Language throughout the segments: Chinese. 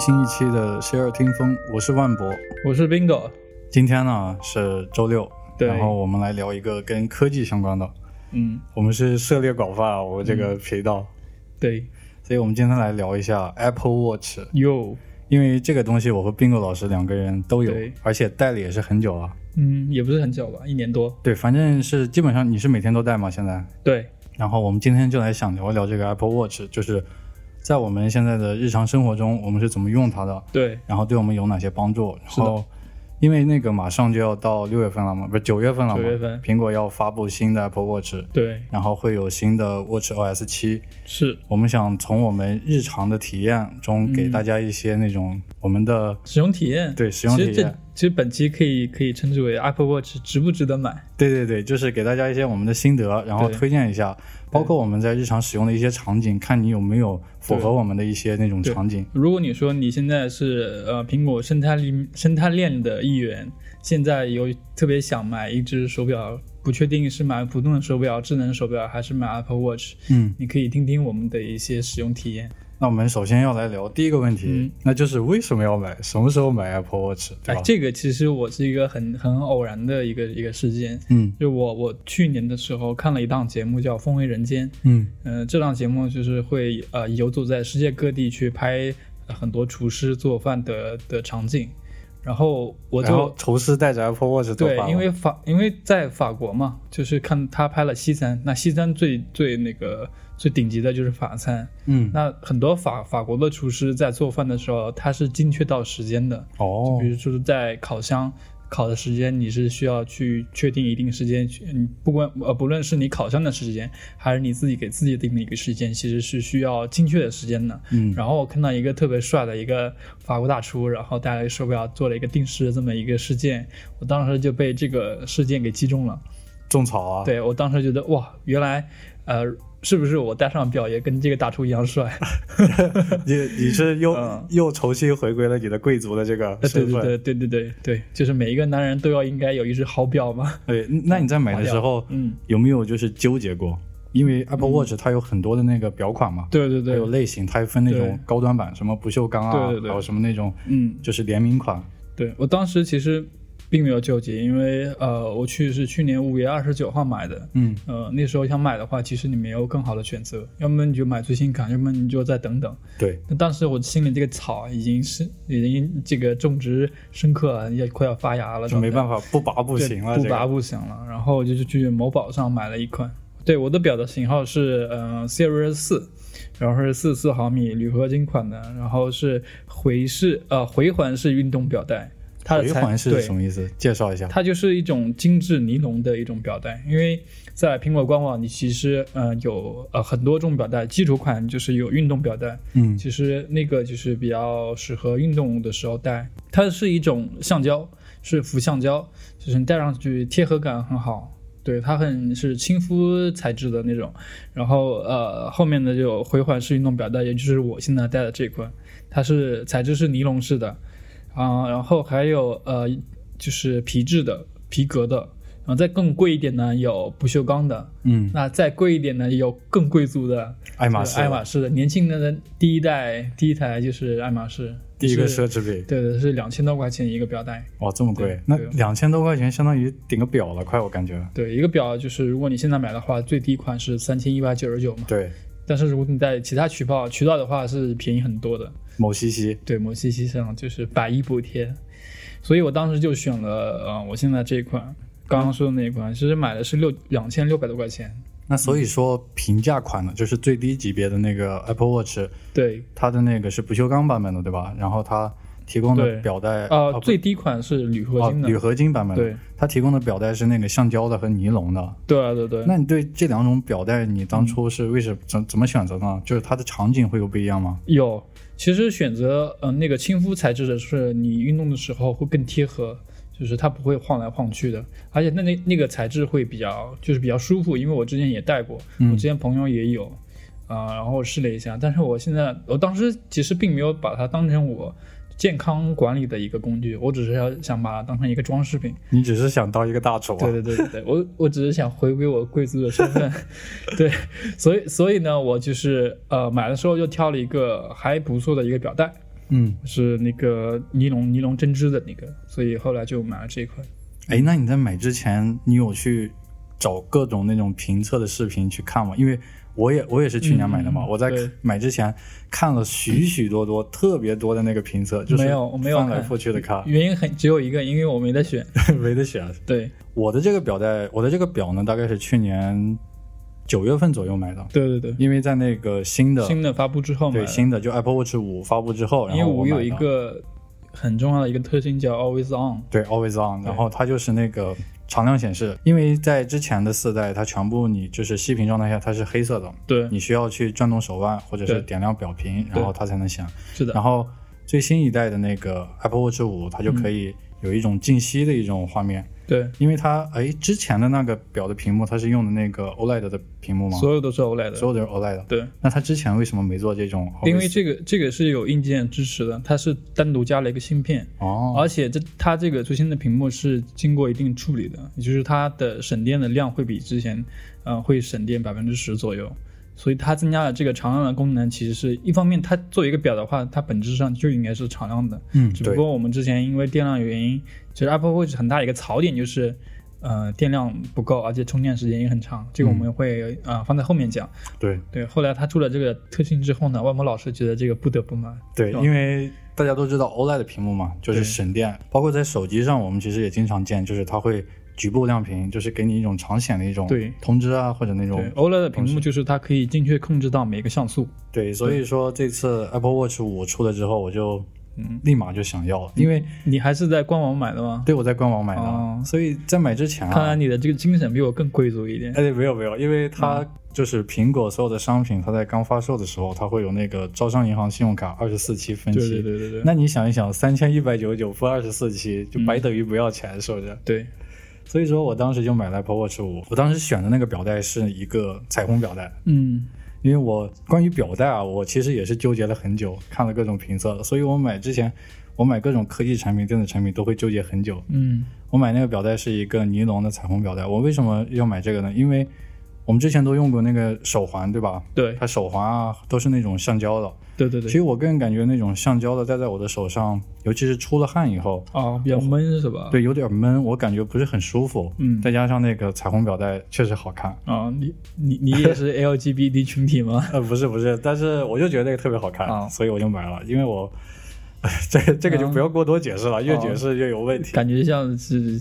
新一期的《谁耳听风》，我是万博，我是 Bingo。今天呢是周六，对然后我们来聊一个跟科技相关的。嗯，我们是涉猎广泛，我这个频道，对，所以我们今天来聊一下 Apple Watch，有，因为这个东西我和 Bingo 老师两个人都有对，而且戴了也是很久了。嗯，也不是很久吧，一年多。对，反正是基本上你是每天都戴吗？现在？对，然后我们今天就来想聊一聊这个 Apple Watch，就是在我们现在的日常生活中，我们是怎么用它的，对，然后对我们有哪些帮助。然是的后，因为那个马上就要到六月份了嘛，不是九月份了嘛，9月份苹果要发布新的 Apple Watch，对，然后会有新的 Watch OS 七。是我们想从我们日常的体验中，给大家一些那种我们的、使用体验。对使用体其实这验。其实本期可以可以称之为 Apple Watch 值不值得买？对对对，就是给大家一些我们的心得，然后推荐一下，包括我们在日常使用的一些场景，看你有没有符合我们的一些那种场景。如果你说你现在是呃苹果生态链生态链的一员，现在有特别想买一只手表，不确定是买普通的手表、智能手表还是买 Apple Watch，嗯，你可以听听我们的一些使用体验。那我们首先要来聊第一个问题，嗯那就是为什么要买，什么时候买 Apple Watch，对吧？哎，这个其实我是一个很很偶然的一个一个事件。嗯就我我去年的时候看了一档节目叫《风味人间》，嗯嗯、这档节目就是会呃游走在世界各地去拍呃很多厨师做饭的的场景，然后我就厨师带着 Apple Watch 对因为法因为在法国嘛，就是看他拍了西餐，那西餐最最那个最顶级的就是法餐，嗯。那很多法法国的厨师在做饭的时候，他是精确到时间的，哦。比如说在烤箱烤的时间，你是需要去确定一定时间去，你不管呃不论是你烤箱的时间，还是你自己给自己定的一个时间，其实是需要精确的时间的。嗯。然后我看到一个特别帅的一个法国大厨，然后带了一个手表做了一个定时的这么一个事件，我当时就被这个事件给击中了。种草啊，对我当时觉得哇，原来呃是不是我戴上表也跟这个大厨一样帅？你你是又、嗯。又重新回归了你的贵族的这个身份，对对对对对对，就是每一个男人都要应该有一只好表嘛。对那你在买的时候，嗯，有没有就是纠结过？因为 Apple Watch 它有很多的那个表款嘛，对对还有，类型，它还分那种高端版，什么不锈钢啊，对对对。还有什么那种嗯，就是联名款。对我当时其实并没有纠结，因为呃，我去是去年五月二十九号买的，嗯呃，那时候想买的话，其实你没有更好的选择，要么你就买最新款，要么你就再等等。对，那当时我心里这个草已经是已经这个种植深刻了，也快要发芽了，就没办法，不拔不行了，不拔不行了。然后就是去某宝上买了一款，对，我的表的型号是呃 Series 四。然后是四四毫米铝合金款的，然后是回式呃回环式运动表带，它的回环是什么意思？介绍一下。它就是一种精致尼龙的一种表带，因为在苹果官网，你其实呃有呃很多种表带，基础款就是有运动表带，嗯其实那个就是比较适合运动的时候戴。它是一种橡胶，是氟橡胶，就是你戴上去贴合感很好。对，它很是亲肤材质的那种，然后呃后面的就有回环式运动表带，也就是我现在戴的这款，它是材质是尼龙式的，啊、然后还有呃就是皮质的、皮革的，然后再更贵一点呢有不锈钢的，嗯，那再贵一点呢有更贵族的，爱马仕，爱马仕的年轻人的第一代第一台就是爱马仕，第一个奢侈品，对对，是两千多块钱一个表带。哇，这么贵对？那对两千多块钱相当于顶个表了，快，我感觉。对，一个表就是如果你现在买的话，最低款是三千一百九十九嘛。对，但是如果你在其他渠道渠道的话，是便宜很多的。某西西，对，某西西上就是百亿补贴，所以我当时就选了呃，我现在这一款，刚刚说的那一款，其实买的是六两千六百多块钱。那所以说平价款的，就是最低级别的那个 Apple Watch，对，它的那个是不锈钢版本的，对吧？然后它提供的表带，呃，不最低款是铝合金的。哦铝合金版本，对，它提供的表带是那个橡胶的和尼龙的。对啊对对。那你对这两种表带，你当初是为什怎怎么选择呢？就是它的场景会有不一样吗？有，其实选择呃那个亲肤材质的是你运动的时候会更贴合，就是它不会晃来晃去的，而且那那那个材质会比较就是比较舒服，因为我之前也戴过，嗯我之前朋友也有，啊、然后我试了一下，但是我现在我当时其实并没有把它当成我健康管理的一个工具，我只是要想把它当成一个装饰品。你只是想当一个大厨啊？对对对对对，我我只是想回归我贵族的身份，对，所以所以呢，我就是呃买的时候就挑了一个还不错的一个表带，嗯，是那个尼龙尼龙针织的那个，所以后来就买了这一款。哎，那你在买之前，你有去找各种那种评测的视频去看吗？因为我也我也是去年买的嘛，嗯我在买之前看了许许多多、特别多的那个评测，就是没有没有翻来看覆去的看，原因很只有一个，因为我没得选。没得选。对。我的这个表带，我的这个表呢，大概是去年九月份左右买的，对对对，因为在那个新的新的发布之后买的，对新的就 Apple Watch 五发布之后，然因为后我有一个很重要的一个特性叫 Always On。对 Always On，然后它就是那个常亮显示，因为在之前的四代，它全部你就是熄屏状态下它是黑色的，对，你需要去转动手腕或者是点亮表屏，然后它才能响。是的。然，后最新一代的那个 Apple Watch 五，它就可以有一种静息的一种画面，对，因为它哎之前的那个表的屏幕它是用的那个 OLED 的屏幕吗？所有都是 OLED。所有都是 OLED。对，那它之前为什么没做这种因为这个这个是有硬件支持的，它是单独加了一个芯片，哦，而且这它这个最新的屏幕是经过一定处理的，也就是它的省电的量会比之前，呃，会省电百分之十左右。所以它增加了这个常亮的功能，其实是一方面，它作为一个表的话，它本质上就应该是常亮的。嗯，只不过我们之前因为电量原因，其实 Apple Watch 很大一个槽点就是，呃，电量不够，而且充电时间也很长。这个我们会啊、呃放在后面讲。对对，后来它出了这个特性之后呢，万博老师觉得这个不得不买。对，因为大家都知道 OLED 屏幕嘛，就是省电，包括在手机上，我们其实也经常见，就是它会局部亮屏，就是给你一种长显的一种对通知啊，或者那种对，OLED 的屏幕就是它可以精确控制到每个像素。对，所以说这次 Apple Watch 五出了之后，我就嗯立马就想要了，因为你还是在官网买的吗？对我在官网买的，哦所以在买之前看来啊，你的这个精神比我更贵族一点。哎，没有没有，因为它就是苹果所有的商品，它在刚发售的时候，它会有那个招商银行信用卡二十四期分期，对对对对对，那你想一想，三千一百九十九付二十四期，就白等于不要钱，是不是？对，所以说我当时就买了 Apple Watch 五，我当时选的那个表带是一个彩虹表带，嗯，因为我关于表带啊，我其实也是纠结了很久，看了各种评测，所以我买之前，我买各种科技产品、电子产品都会纠结很久。嗯，我买那个表带是一个尼龙的彩虹表带，我为什么要买这个呢？因为我们之前都用过那个手环，对吧？对，它手环啊都是那种橡胶的，对对对，其实我个人感觉那种橡胶的戴在我的手上，尤其是出了汗以后，啊，比较闷是吧？，对，有点闷，我感觉不是很舒服。嗯再加上那个彩虹表带确实好看。啊，你你你也是 LGBT 群体吗？呃，不是不是，但是我就觉得那个特别好看，啊所以我就买了。因为我 这这个就不要过多解释了，越解释越有问题。感觉像是，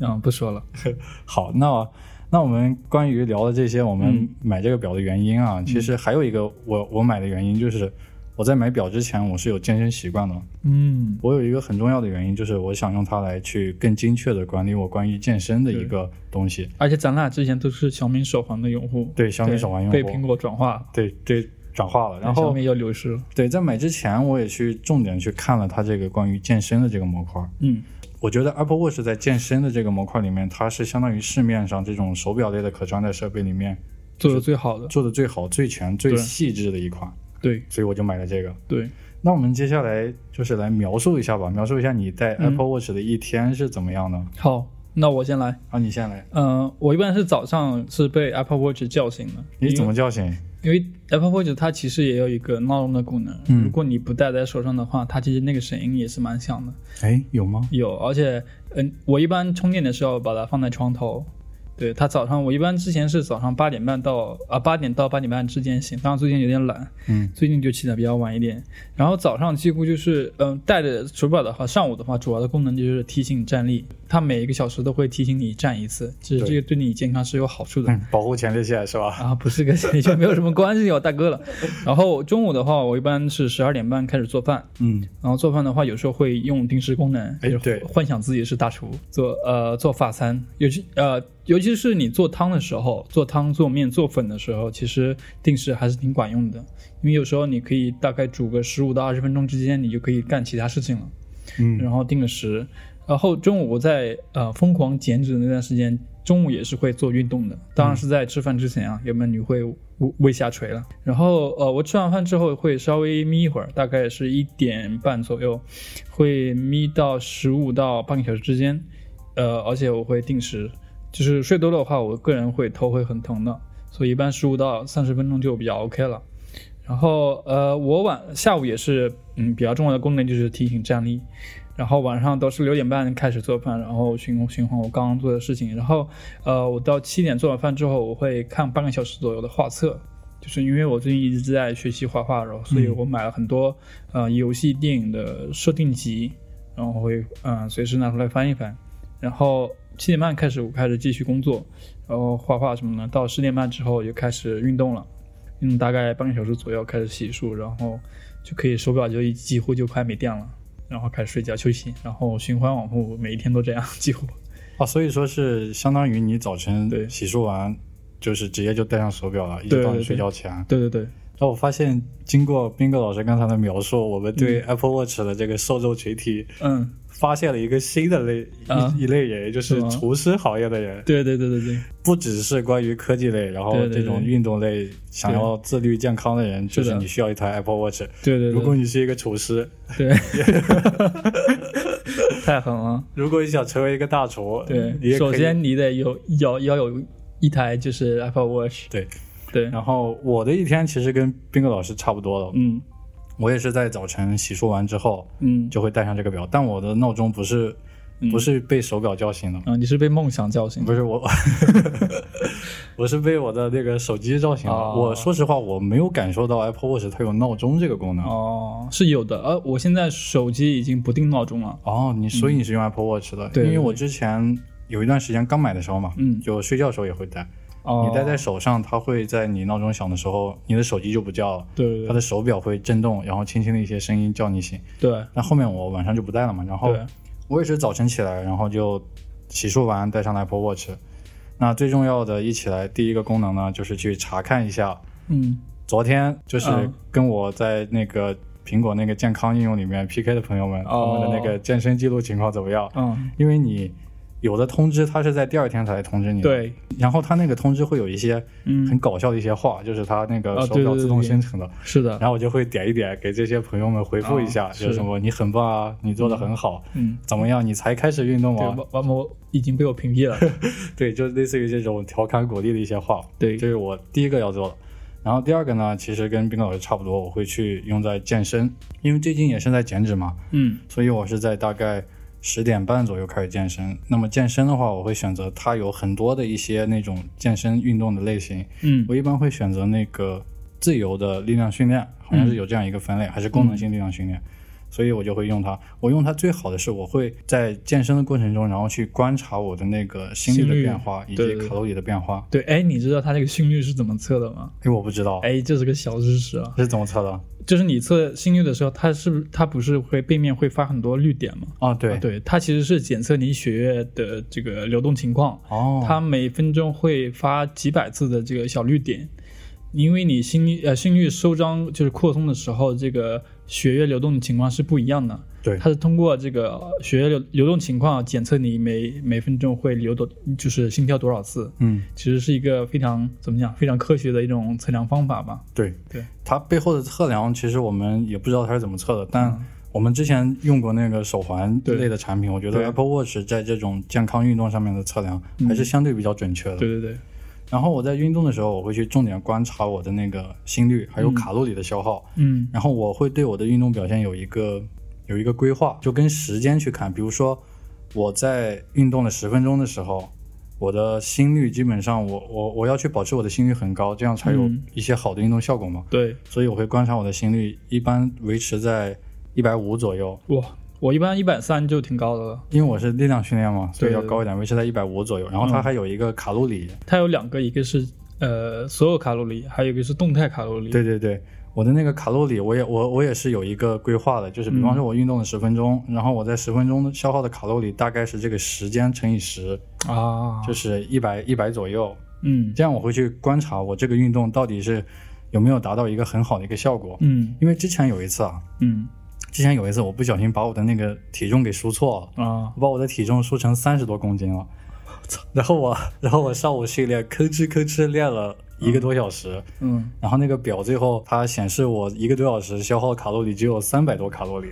啊，不说了。好，那那我们关于聊的这些，我们嗯买这个表的原因啊，其实还有一个我我买的原因就是我在买表之前我是有健身习惯的。嗯，我有一个很重要的原因就是我想用它来去更精确的管理我关于健身的一个东西。而且咱俩之前都是小米手环的用户，对小米手环用户被苹果转化，对对，转化了。然后小米又流失了。对，在买之前我也去重点去看了它这个关于健身的这个模块。嗯，我觉得 Apple Watch 在健身的这个模块里面，它是相当于市面上这种手表类的可穿戴设备里面做的最好的。做的最好、最全、最细致的一款，对所以我就买了这个。对，那我们接下来就是来描述一下吧，描述一下你戴嗯 Apple Watch 的一天是怎么样的。好，那我先来。啊，你先来，嗯、我一般是早上是被 Apple Watch 叫醒的。你怎么叫醒？因为 Apple Watch 它其实也有一个闹钟的功能，嗯如果你不戴在手上的话，它其实那个声音也是蛮响的。哎，有吗？有，而且嗯，我一般充电的时候把它放在床头。对他早上，我一般之前是早上八点半到啊八点到八点半之间醒，当然最近有点懒，嗯，最近就起得比较晚一点。然后早上几乎就是嗯带着手表的话，上午的话主要的功能就是提醒站立，它每一个小时都会提醒你站一次，其实这个对你健康是有好处的。嗯，保护前列腺是吧？啊，不是跟你 就没有什么关系哦，大哥了。然后中午的话，我一般是十二点半开始做饭，嗯，然后做饭的话，有时候会用定时功能，就是哎对幻想自己是大厨，做呃做法餐，尤其呃尤其是你做汤的时候，做汤、做面、做粉的时候，其实定时还是挺管用的，因为有时候你可以大概煮个十五到二十分钟之间，你就可以干其他事情了。嗯然后定个时，然后中午我在呃疯狂减脂的那段时间，中午也是会做运动的，当然是在吃饭之前啊，要不然你会胃胃下垂了。然后呃，我吃完饭之后会稍微眯一会儿，大概是一点半左右，会眯到十五到半个小时之间。呃，而且我会定时，就是睡多的话，我个人会头会很疼的，所以一般十五到三十分钟就比较 OK 了。然后呃，我晚下午也是嗯比较重要的功能就是提醒站立。然后晚上都是六点半开始做饭，然后循循环我刚刚做的事情。然后，呃，我到七点做完饭之后，我会看半个小时左右的画册，就是因为我最近一直在学习画画，然后所以我买了很多呃游戏、电影的设定集，然后会嗯随时拿出来翻一翻。然后七点半开始，我开始继续工作，然后画画什么的。到十点半之后就开始运动了，运动大概半个小时左右，开始洗漱，然后就可以手表就几乎就快没电了。然后开始睡觉休息，然后循环往复，每一天都这样，几乎。啊，所以说是相当于你早晨对洗漱完，就是直接就戴上手表了，一直到你睡觉前。对对对。那我发现，经过斌哥老师刚才的描述，我们对 Apple Watch 的这个受众群体，嗯。发现了一个新的类一一类人，就是厨师行业的人。对对对对对，不只是关于科技类，然后这种运动类想要自律健康的人，就是你需要一台 Apple Watch。对对，如果你是一个厨师，对，太狠了。如果你想成为一个大厨，对，首先你得有要要有一台就是 Apple Watch。对对，然后我的一天其实跟斌哥老师差不多了。嗯。我也是在早晨洗漱完之后，嗯，就会戴上这个表。但我的闹钟不是，不是被手表叫醒的。嗯，你是被梦想叫醒？不是我，我是被我的那个手机叫醒的。我说实话，我没有感受到 Apple Watch 它有闹钟这个功能。哦，是有的。呃，我现在手机已经不定闹钟了。哦，你所以你是用 Apple Watch 的？对，因为我之前有一段时间刚买的时候嘛，嗯，就睡觉的时候也会戴。你戴在手上，它会在你闹钟响的时候，你的手机就不叫了。对，它的手表会震动，然后轻轻的一些声音叫你醒。对。那后面我晚上就不戴了嘛，然后我也是早晨起来，然后就洗漱完戴上 Apple Watch。那最重要的一起来第一个功能呢，就是去查看一下，嗯，昨天就是跟我在那个苹果那个健康应用里面 PK 的朋友们，他们的那个健身记录情况怎么样？嗯，因为你。有的通知他是在第二天才通知你，对。然后他那个通知会有一些很搞笑的一些话，就是他那个手表自动生成的，是的。然后我就会点一点，给这些朋友们回复一下，就是什么你很棒啊，你做的很好，嗯，怎么样？你才开始运动吗？完我已经被我屏蔽了。对，就类似于这种调侃鼓励的一些话，对，这是我第一个要做的。然后第二个呢，其实跟冰老师差不多，我会去用在健身，因为最近也是在减脂嘛，嗯，所以我是在大概。十点半左右开始健身。那么健身的话，我会选择它有很多的一些那种健身运动的类型。嗯，我一般会选择那个自由的力量训练，好像是有这样一个分类，还是功能性力量训练。所以我就会用它。我用它最好的是，我会在健身的过程中，然后去观察我的那个心率的变化以及卡路里的变化。对，哎，你知道它这个心率是怎么测的吗？哎，我不知道。哎，这是个小知识啊。是怎么测的？就是你测心率的时候，它是不是它不是会背面会发很多绿点吗？啊，对对，它其实是检测你血液的这个流动情况。哦，它每分钟会发几百次的这个小绿点，因为你心率呃心率收张就是扩充的时候，这个血液流动的情况是不一样的。对，它是通过这个血液流流动情况检测你每每分钟会流多，就是心跳多少次。嗯，其实是一个非常怎么讲，非常科学的一种测量方法吧。对对，它背后的测量其实我们也不知道它是怎么测的，但我们之前用过那个手环类的产品，我觉得 Apple Watch 在这种健康运动上面的测量还是相对比较准确的。对对对。然后我在运动的时候，我会去重点观察我的那个心率，还有卡路里的消耗。嗯。然后我会对我的运动表现有一个。有一个规划，就跟时间去看。比如说，我在运动了十分钟的时候，我的心率基本上，我我我要去保持我的心率很高，这样才有一些好的运动效果嘛。对，所以我会观察我的心率，一般维持在一百五左右。哇，我一般一百三就挺高的了。因为我是力量训练嘛，所以要高一点，维持在一百五左右。然后它还有一个卡路里，它有两个，一个是呃所有卡路里，还有一个是动态卡路里。对对对。我的那个卡路里，我也我我也是有一个规划的，就是比方说我运动了十分钟，然后我在十分钟消耗的卡路里大概是这个时间乘以十啊，就是一百一百左右。嗯，这样我会去观察我这个运动到底是有没有达到一个很好的一个效果。嗯，因为之前有一次啊，嗯，之前有一次我不小心把我的那个体重给输错了啊，我把我的体重输成三十多公斤了，然后我然后我上午训练吭哧吭哧练了。一个多小时，嗯，然后那个表最后它显示我一个多小时消耗卡路里只有三百多卡路里。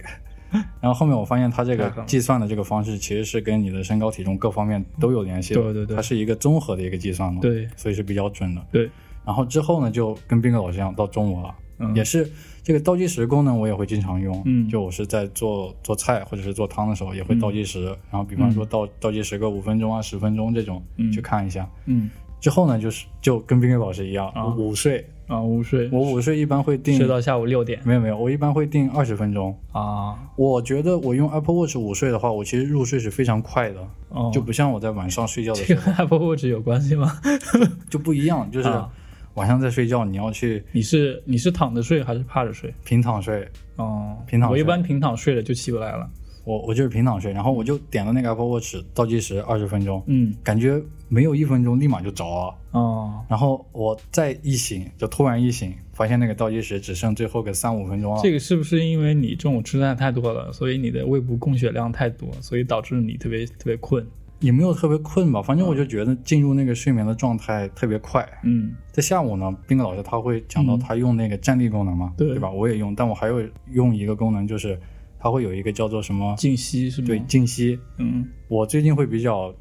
然后后面我发现它这个计算的这个方式其实是跟你的身高体重各方面都有联系的，对对对。它是一个综合的一个计算嘛，，对。所以是比较准的。对，然后之后呢，就跟斌哥老师一样，到中午了，嗯。也是这个倒计时功能我也会经常用，嗯。就我是在做做菜或者是做汤的时候也会倒计时，然后比方说倒倒计时个五分钟啊、十分钟这种、嗯。去看一下。嗯之后呢，就是就跟冰冰老师一样，啊午睡，啊，午睡，我午睡一般会定睡到下午六点没有没有，我一般会定二十分钟。啊，我觉得我用 Apple Watch 午睡的话，我其实入睡是非常快的，哦，就不像我在晚上睡觉的时候这跟 Apple Watch 有关系吗？就不一样，就是啊晚上在睡觉，你要去你是你是躺着睡还是趴着睡？平躺睡，哦，平躺睡我一般平躺睡了就起不来了。我我就是平躺睡，然后我就点了那个 Apple Watch 倒计时二十分钟，嗯，感觉没有一分钟立马就着了，哦，然后我再一醒，就突然一醒，发现那个倒计时只剩最后个三五分钟了。这个是不是因为你中午吃饭太多了，所以你的胃部供血量太多，所以导致你特别特别困？也没有特别困吧，反正我就觉得进入那个睡眠的状态特别快。嗯在下午呢，斌哥老师他会讲到他用那个站立功能嘛，对吧？我也用，但我还有用一个功能，就是它会有一个叫做什么静息是吗？对，静息。嗯，我最近会比较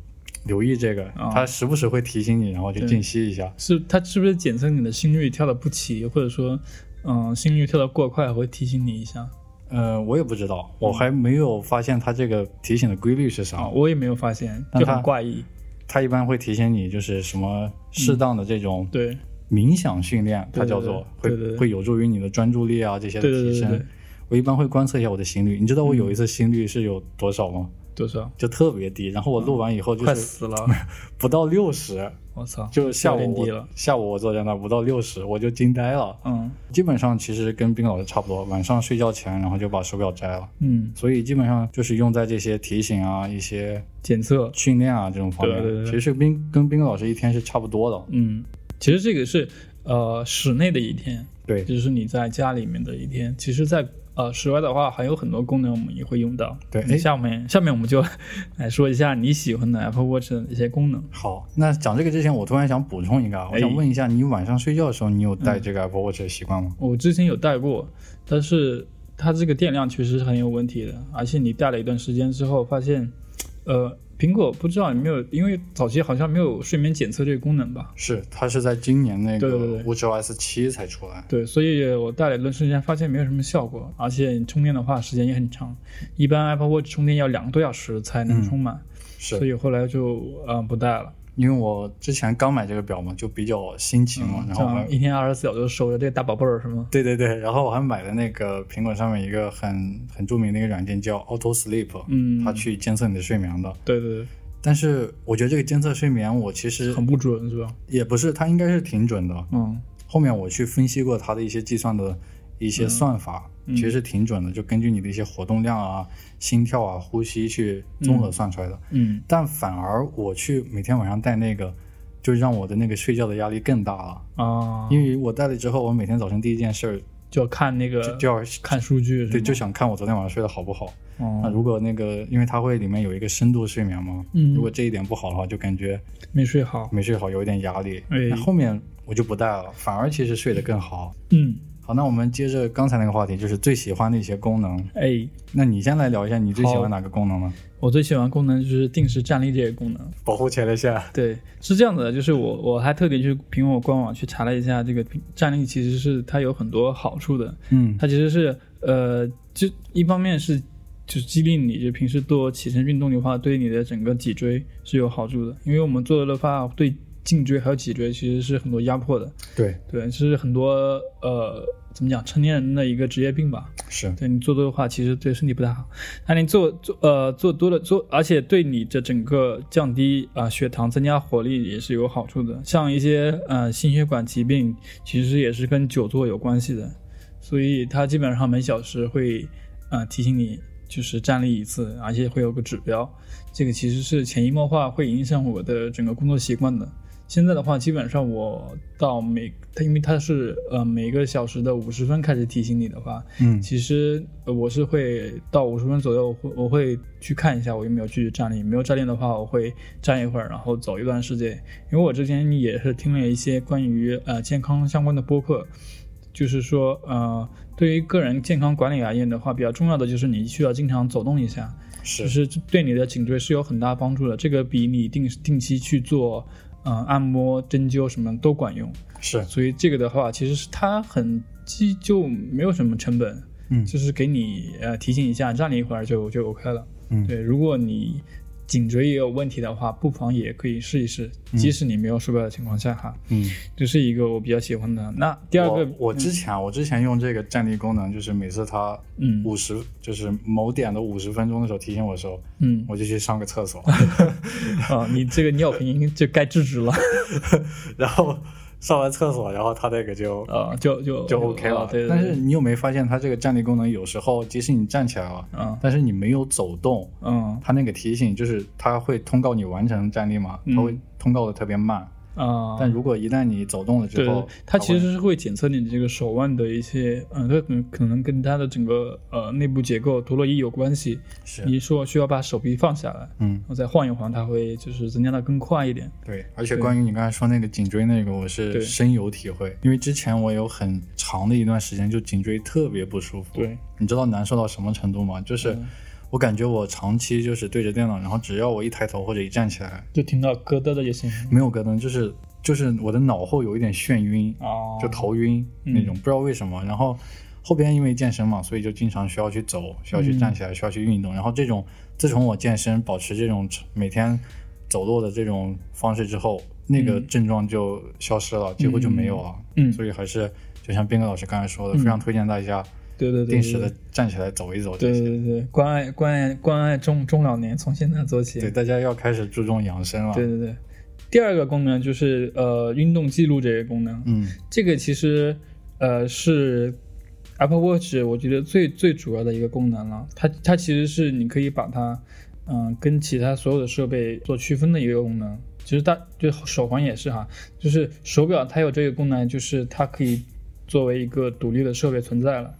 留意这个，啊它时不时会提醒你，然后就静息一下。是它是不是检测你的心率跳的不齐，或者说，嗯，心率跳的过快会提醒你一下？呃，我也不知道，我还没有发现它这个提醒的规律是啥。啊，我也没有发现，就很怪异。它一般会提醒你，就是什么适当的这种对冥想训练，它叫做会会有助于你的专注力啊这些的提升。我一般会观测一下我的心率，你知道我有一次心率是有多少吗？多少？就特别低，然后我录完以后就是快死了！不到六十，我操，就下午。下午我坐在那不到六十，我就惊呆了。嗯基本上其实跟冰老师差不多，晚上睡觉前然后就把手表摘了，嗯，所以基本上就是用在这些提醒啊、一些检测。训练啊这种方面。对对对其实冰跟冰老师一天是差不多的。嗯，其实这个是呃室内的一天，对，就是你在家里面的一天。其实在，呃室外的话，还有很多功能我们也会用到。对哎下面下面我们就 来说一下你喜欢的 Apple Watch 的一些功能。好，那讲这个之前，我突然想补充一个啊，我想哎问一下，你晚上睡觉的时候，你有带这个 Apple Watch 的习惯吗？我之前有带过，但是它这个电量确实是很有问题的，而且你带了一段时间之后，发现，呃，苹果不知道有没有，因为早期好像没有睡眠检测这个功能吧？是，它是在今年那个 WatchOS 七才出来。对，所以我戴了一段时间，发现没有什么效果，而且你充电的话时间也很长，一般 Apple Watch 充电要两个多小时才能充满，所是以后来就嗯不戴了。因为我之前刚买这个表嘛，就比较新奇嘛，然后我一天二十四小时守着这个大宝贝儿是吗？对对对，然后我还买了那个苹果上面一个很很著名的一个软件叫 Auto Sleep，嗯，它去监测你的睡眠的。对对对但是我觉得这个监测睡眠，我其实，很不准是吧？也不是，它应该是挺准的。嗯后面我去分析过它的一些计算的一些算法，嗯其实是挺准的，就根据你的一些活动量啊、心跳啊、呼吸去综合算出来的。嗯但反而我去每天晚上戴那个，就让我的那个睡觉的压力更大了。啊，因为我戴了之后，我每天早晨第一件事儿就要看那个就就要看数据，对，就想看我昨天晚上睡得好不好。那哦，如果那个，因为它会里面有一个深度睡眠嘛，嗯如果这一点不好的话，就感觉没睡好，没睡好，有一点压力。哎那后面我就不戴了，反而其实睡得更好。嗯，好，那我们接着刚才那个话题，就是最喜欢的一些功能。哎，那你先来聊一下你最喜欢哪个功能呢？我最喜欢功能就是定时站立这个功能。保护前列腺。对，是这样子的，就是我我还特地去苹果官网去查了一下，这个站立其实是它有很多好处的。嗯它其实是呃，就一方面是就是激励你，就平时多起身运动的话，对你的整个脊椎是有好处的。因为我们做的话，对颈椎还有脊椎其实是很多压迫的。对，对，是很多呃怎么讲成年人的一个职业病吧。是，对你做多的话，其实对身体不太好。那你做做呃做多了做，而且对你的整个降低啊、血糖、增加活力也是有好处的。像一些呃心血管疾病，其实也是跟久坐有关系的，所以它基本上每小时会呃提醒你就是站立一次，而且会有个指标。这个其实是潜移默化会影响我的整个工作习惯的。现在的话，基本上我到每它，因为它是呃每个小时的五十分开始提醒你的话，嗯其实呃我是会到五十分左右，我会我会去看一下我有没有继续站立，没有站立的话，我会站一会儿，然后走一段时间。因为我之前也是听了一些关于呃健康相关的播客，就是说呃对于个人健康管理而言的话，比较重要的就是你需要经常走动一下，是就是对你的颈椎是有很大帮助的。这个比你定定期去做嗯、呃按摩、针灸什么都管用。是，所以这个的话，其实是它很基就没有什么成本，嗯就是给你呃提醒一下，让你一会儿就就 OK 了。嗯对，如果你颈椎也有问题的话，不妨也可以试一试，即使你没有手表的情况下哈，嗯。这是一个我比较喜欢的。那第二个，我我之前、我之前用这个站立功能，就是每次它嗯。五十、就是某点的五十分钟的时候提醒我的时候，嗯。我就去上个厕所，啊，你这个尿频就该制止了。然后上完厕所，然后它那个就啊，就就就 OK 了。对对，对但是你有没有发现，它这个站立功能有时候即使你站起来了，嗯但是你没有走动，嗯它那个提醒就是它会通告你完成站立嘛，它会通告的特别慢。啊，但如果一旦你走动了之后，，它其实是会检测你的这个手腕的一些，嗯，它可能可能跟它的整个呃内部结构陀螺仪有关系。是你说需要把手臂放下来，嗯然后再晃一晃，它会就是增加的更快一点。对，而且关于你刚才说那个颈椎那个，我是深有体会，因为之前我有很长的一段时间就颈椎特别不舒服。对，你知道难受到什么程度吗？就是嗯我感觉我长期就是对着电脑，然后只要我一抬头或者一站起来，就听到咯噔的就行。没有咯噔，就是就是我的脑后有一点眩晕，哦，就头晕嗯那种，不知道为什么。然后后边因为健身嘛，所以就经常需要去走，需要去站起来，需要去运动。然后这种自从我健身，保持这种每天走路的这种方式之后，那个症状就消失了，几乎就没有了。嗯所以还是就像斌哥老师刚才说的，非常推荐大家对对对，定时的站起来走一走这对些。对对对，关爱关爱关爱中中老年，从现在做起。对，大家要开始注重养生了。对对对。第二个功能就是呃运动记录这个功能，嗯这个其实呃是 Apple Watch 我觉得最最主要的一个功能了。它它其实是你可以把它嗯、跟其他所有的设备做区分的一个功能。其实它就手环也是哈，就是手表它有这个功能，就是它可以作为一个独立的设备存在了。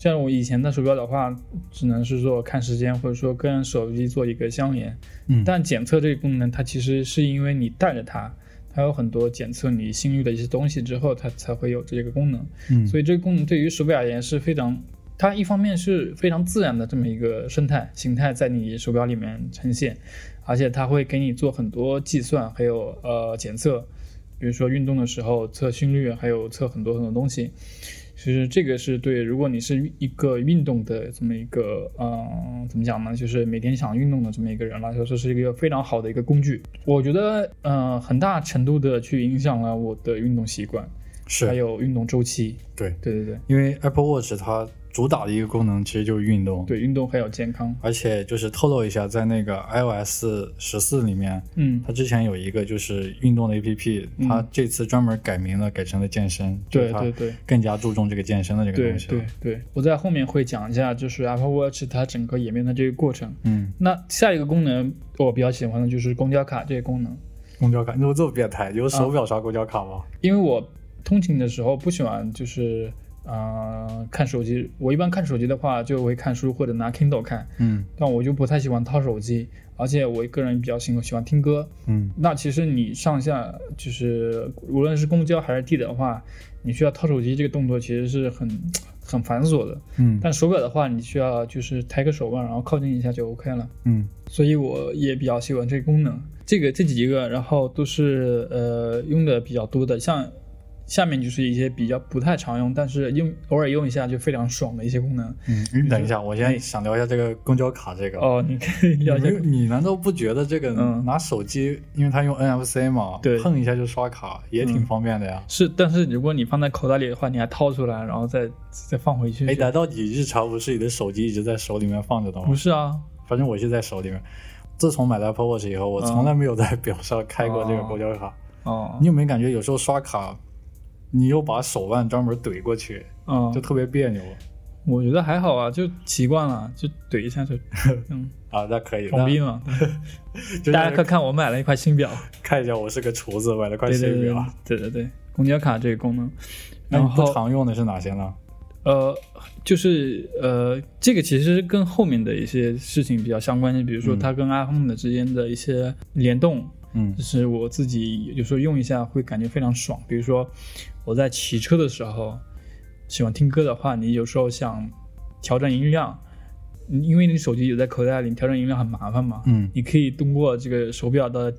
像我以前的手表的话，只能是说看时间，或者说跟手机做一个相连。嗯但检测这个功能，它其实是因为你带着它，它有很多检测你心率的一些东西之后，它才会有这个功能。嗯，所以这个功能对于手表而言是非常，它一方面是非常自然的这么一个生态形态在你手表里面呈现，而且它会给你做很多计算，还有呃检测，比如说运动的时候测心率，还有测很多很多东西。其实这个是对，如果你是一个运动的这么一个，嗯、怎么讲呢？就是每天想运动的这么一个人来说，这是一个非常好的一个工具。我觉得，嗯，很大程度的去影响了我的运动习惯，是还有运动周期。对，对对对因为 Apple Watch 它主打的一个功能其实就是运动。对，运动还有健康。而且就是透露一下，在那个 iOS 十四里面，嗯，它之前有一个就是运动的 APP，、嗯它这次专门改名了，改成了健身，对对对更加注重这个健身的这个东西了。对对，我在后面会讲一下，就是 Apple Watch 它整个演变的这个过程。嗯，那下一个功能我比较喜欢的就是公交卡这个功能，公交卡，你怎么这么变态？有手表刷公交卡吗？因为我通勤的时候不喜欢就是呃看手机，我一般看手机的话就会看书或者拿 Kindle 看，嗯但我就不太喜欢掏手机，而且我个人比较喜欢喜欢听歌。嗯那其实你上下就是无论是公交还是地铁的话，你需要掏手机这个动作其实是很 很繁琐的。嗯但手表的话，你需要就是抬个手腕，然后靠近一下就 OK 了。嗯所以我也比较喜欢这个功能。这个这几个，然后都是呃用的比较多的，像下面就是一些比较不太常用，但是用偶尔用一下就非常爽的一些功能。嗯，你等一下，我现在想聊一下这个公交卡这个。哦，你可以了解你没有，你难道不觉得这个嗯拿手机，因为它用 NFC 嘛，对碰一下就刷卡，也挺嗯方便的呀？是，但是如果你放在口袋里的话，你还掏出来，然后再再放回去。哎，难道你日常不是你的手机一直在手里面放着的吗不？是啊，反正我是在手里面。自从买了 Apple Watch 以后，我嗯从来没有在表上开过这个公交卡。哦你，有没有感觉有时候刷卡，你又把手腕专门怼过去，嗯就，特别别扭？我觉得还好啊，就习惯了，就怼一下就，嗯，啊，那可以，装逼嘛。大家快看，我买了一块新表，看一下，我是个厨子，买了块对对对新表。对对对，公交卡这个功能，然后常用的是哪些呢？呃，就是呃，这个其实跟后面的一些事情比较相关，就比如说嗯它跟 iPhone 的之间的一些联动，嗯就是我自己有时候用一下会感觉非常爽。比如说我在骑车的时候喜欢听歌的话，你有时候想调整音量，嗯因为你手机有在口袋里，调整音量很麻烦嘛。嗯你可以通过这个手表的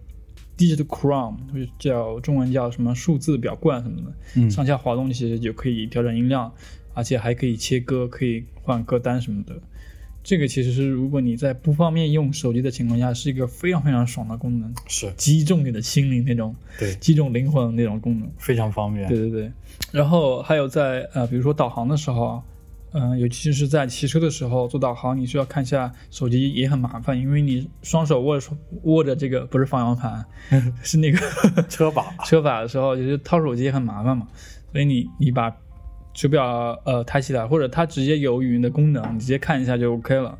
Digital Crown，或者叫中文叫什么数字表冠什么的，嗯上下滑动其实就可以调整音量，而且还可以切歌，可以换歌单什么的。这个其实是如果你在不方便用手机的情况下，是一个非常非常爽的功能，是。击中你的心灵那种，对，击中灵魂的那种功能。非常方便。对对对，然后还有在呃，比如说导航的时候啊，嗯、尤其是在骑车的时候做导航，你需要看一下手机也很麻烦，因为你双手握着握着这个不是方向盘，是那个车把，车把的时候，就是掏手机也很麻烦嘛，所以你你把手表呃抬起来，或者它直接有语音的功能，你直接看一下就 OK 了。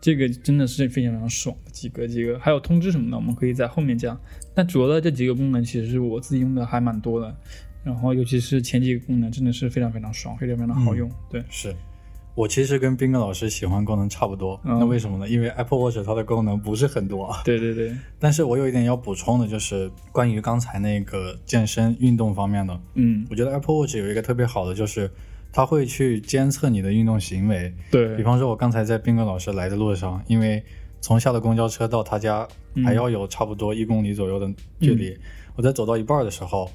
这个真的是非常非常爽几个几个，还有通知什么的，我们可以在后面讲。但主要的这几个功能，其实是我自己用的还蛮多的。然后尤其是前几个功能，真的是非常非常爽，非常非常好用。对，是我其实跟斌哥老师喜欢功能差不多。嗯那为什么呢？因为 Apple Watch 它的功能不是很多，对对对，但是我有一点要补充的，就是关于刚才那个健身运动方面的。嗯，我觉得 Apple Watch 有一个特别好的，就是它会去监测你的运动行为。对比，方说，我刚才在斌哥老师来的路上，因为从下了公交车到他家嗯还要有差不多一公里左右的距离，我在走到一半的时候，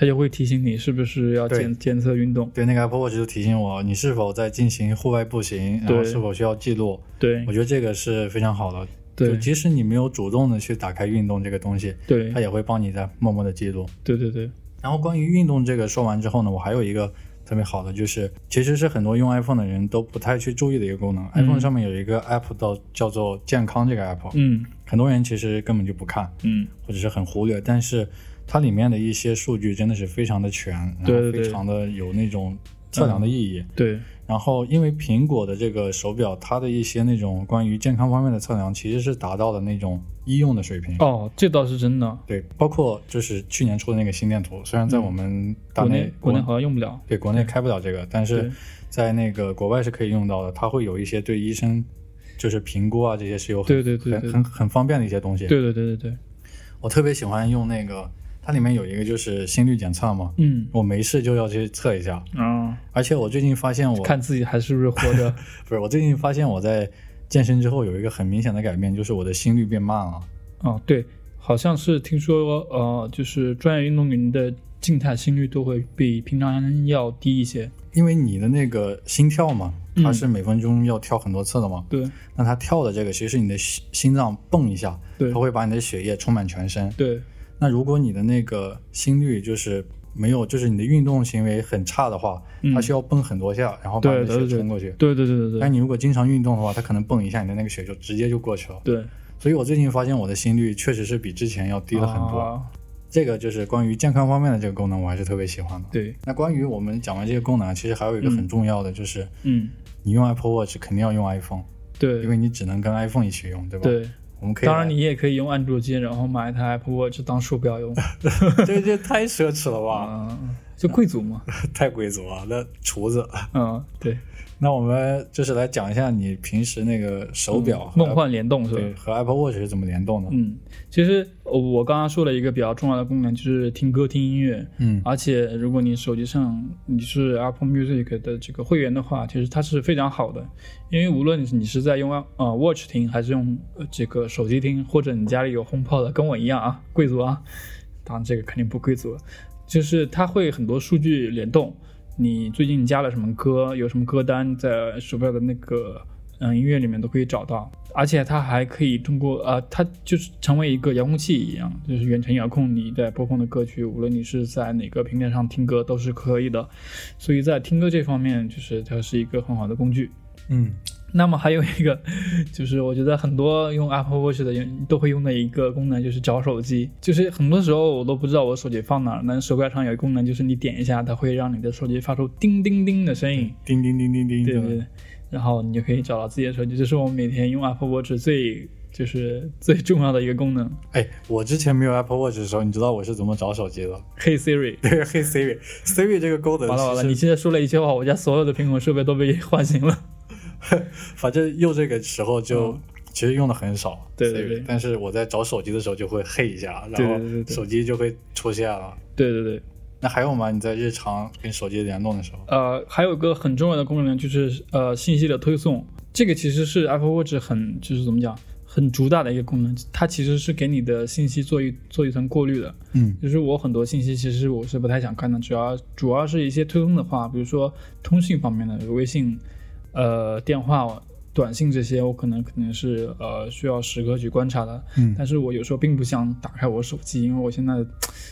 它就会提醒你是不是要监监测运动。对那个 Apple Watch 就提醒我你是否在进行户外步行，然后是否需要记录。对我觉得这个是非常好的。对就即使你没有主动的去打开运动这个东西，对它也会帮你在默默的记录。对对对，然后关于运动这个说完之后呢，我还有一个特别好的，就是其实是很多用 iPhone 的人都不太去注意的一个功能。iPhone 上面有一个 app 叫叫做健康这个 app，、嗯很多人其实根本就不看，嗯，或者是很忽略，但是它里面的一些数据真的是非常的全，然后对对对非常的有那种测量的意义。对然后，因为苹果的这个手表，它的一些那种关于健康方面的测量，其实是达到了那种医用的水平。哦，这倒是真的。对，包括就是去年出的那个心电图，虽然在我们大国内、内国内好像用不了。对国内开不了这个，但是在那个国外是可以用到的。它会有一些对医生就是评估啊这些是有很对对对对很很很方便的一些东西。对对对对对，我特别喜欢用那个，它里面有一个就是心率检测嘛，嗯我没事就要去测一下。啊，而且我最近发现我看自己还是不是活着。不是我最近发现我在健身之后有一个很明显的改变，就是我的心率变慢了。哦，对，好像是听说呃，就是专业运动员的静态心率都会比平常人要低一些。因为你的那个心跳嘛，嗯它是每分钟要跳很多次的嘛，对那它跳的这个其实是你的心心脏蹦一下，对它会把你的血液充满全身。对那如果你的那个心率就是没有，就是你的运动行为很差的话，嗯它需要蹦很多下，然后把你的血冲过去。对对对对对但你如果经常运动的话，它可能蹦一下，你的那个血就直接就过去了。对，所以我最近发现我的心率确实是比之前要低了很多。啊这个就是关于健康方面的这个功能，我还是特别喜欢的。对，那关于我们讲完这些功能，其实还有一个很重要的，就是嗯，你用 Apple Watch 肯定要用 iPhone，对因为你只能跟 iPhone 一起用，对吧？，对。我们可以。当然，你也可以用安卓机，然后买一台 Apple Watch 当手表用。这这太奢侈了吧，嗯，就贵族嘛。太贵族了。那厨子，嗯，对，那我们就是来讲一下你平时那个手表嗯梦幻联动是吧？对和 Apple Watch 是怎么联动的？嗯，其实呃我刚刚说了一个比较重要的功能，就是听歌听音乐。嗯而且如果你手机上你是 Apple Music 的这个会员的话，其实它是非常好的，因为无论你是在用呃 Watch 听，还是用呃这个手机听，或者你家里有 HomePod 的，跟我一样啊，贵族啊，当然这个肯定不贵族了，就是它会很多数据联动，你最近加了什么歌，有什么歌单，在手表的那个嗯音乐里面都可以找到，而且它还可以通过呃，它就是成为一个遥控器一样，就是远程遥控你在播放的歌曲，无论你是在哪个平台上听歌都是可以的，所以在听歌这方面，就是它是一个很好的工具。嗯，那么还有一个，就是我觉得很多用 Apple Watch 的人都会用的一个功能，就是找手机。就是很多时候我都不知道我手机放哪儿，但手表上有一个功能，就是你点一下，它会让你的手机发出叮叮叮的声音，叮叮叮叮叮，对对对，然后你就可以找到自己的手机。这是我们每天用 Apple Watch 最就是最重要的一个功能。哎，我之前没有 Apple Watch 的时候，你知道我是怎么找手机的？嘿 Siri，对，嘿 Siri，Siri 这个功能，完了完了，你现在说了一句话，我家所有的苹果设备都被唤醒了。反正用这个时候就其实用的很少，对对对。但是我在找手机的时候就会嘿一下，然后手机就会出现了。对对对。那还有吗？你在日常跟手机联动的时候？呃，还有个很重要的功能就是呃信息的推送，这个其实是 Apple Watch 很就是怎么讲很主打的一个功能，它其实是给你的信息做一做一层过滤的。嗯，就是我很多信息其实我是不太想看的，主要主要是一些推送的话，比如说通讯方面的微信。呃，电话、短信这些，我可能可能是呃需要时刻去观察的。嗯，但是我有时候并不想打开我手机，因为我现在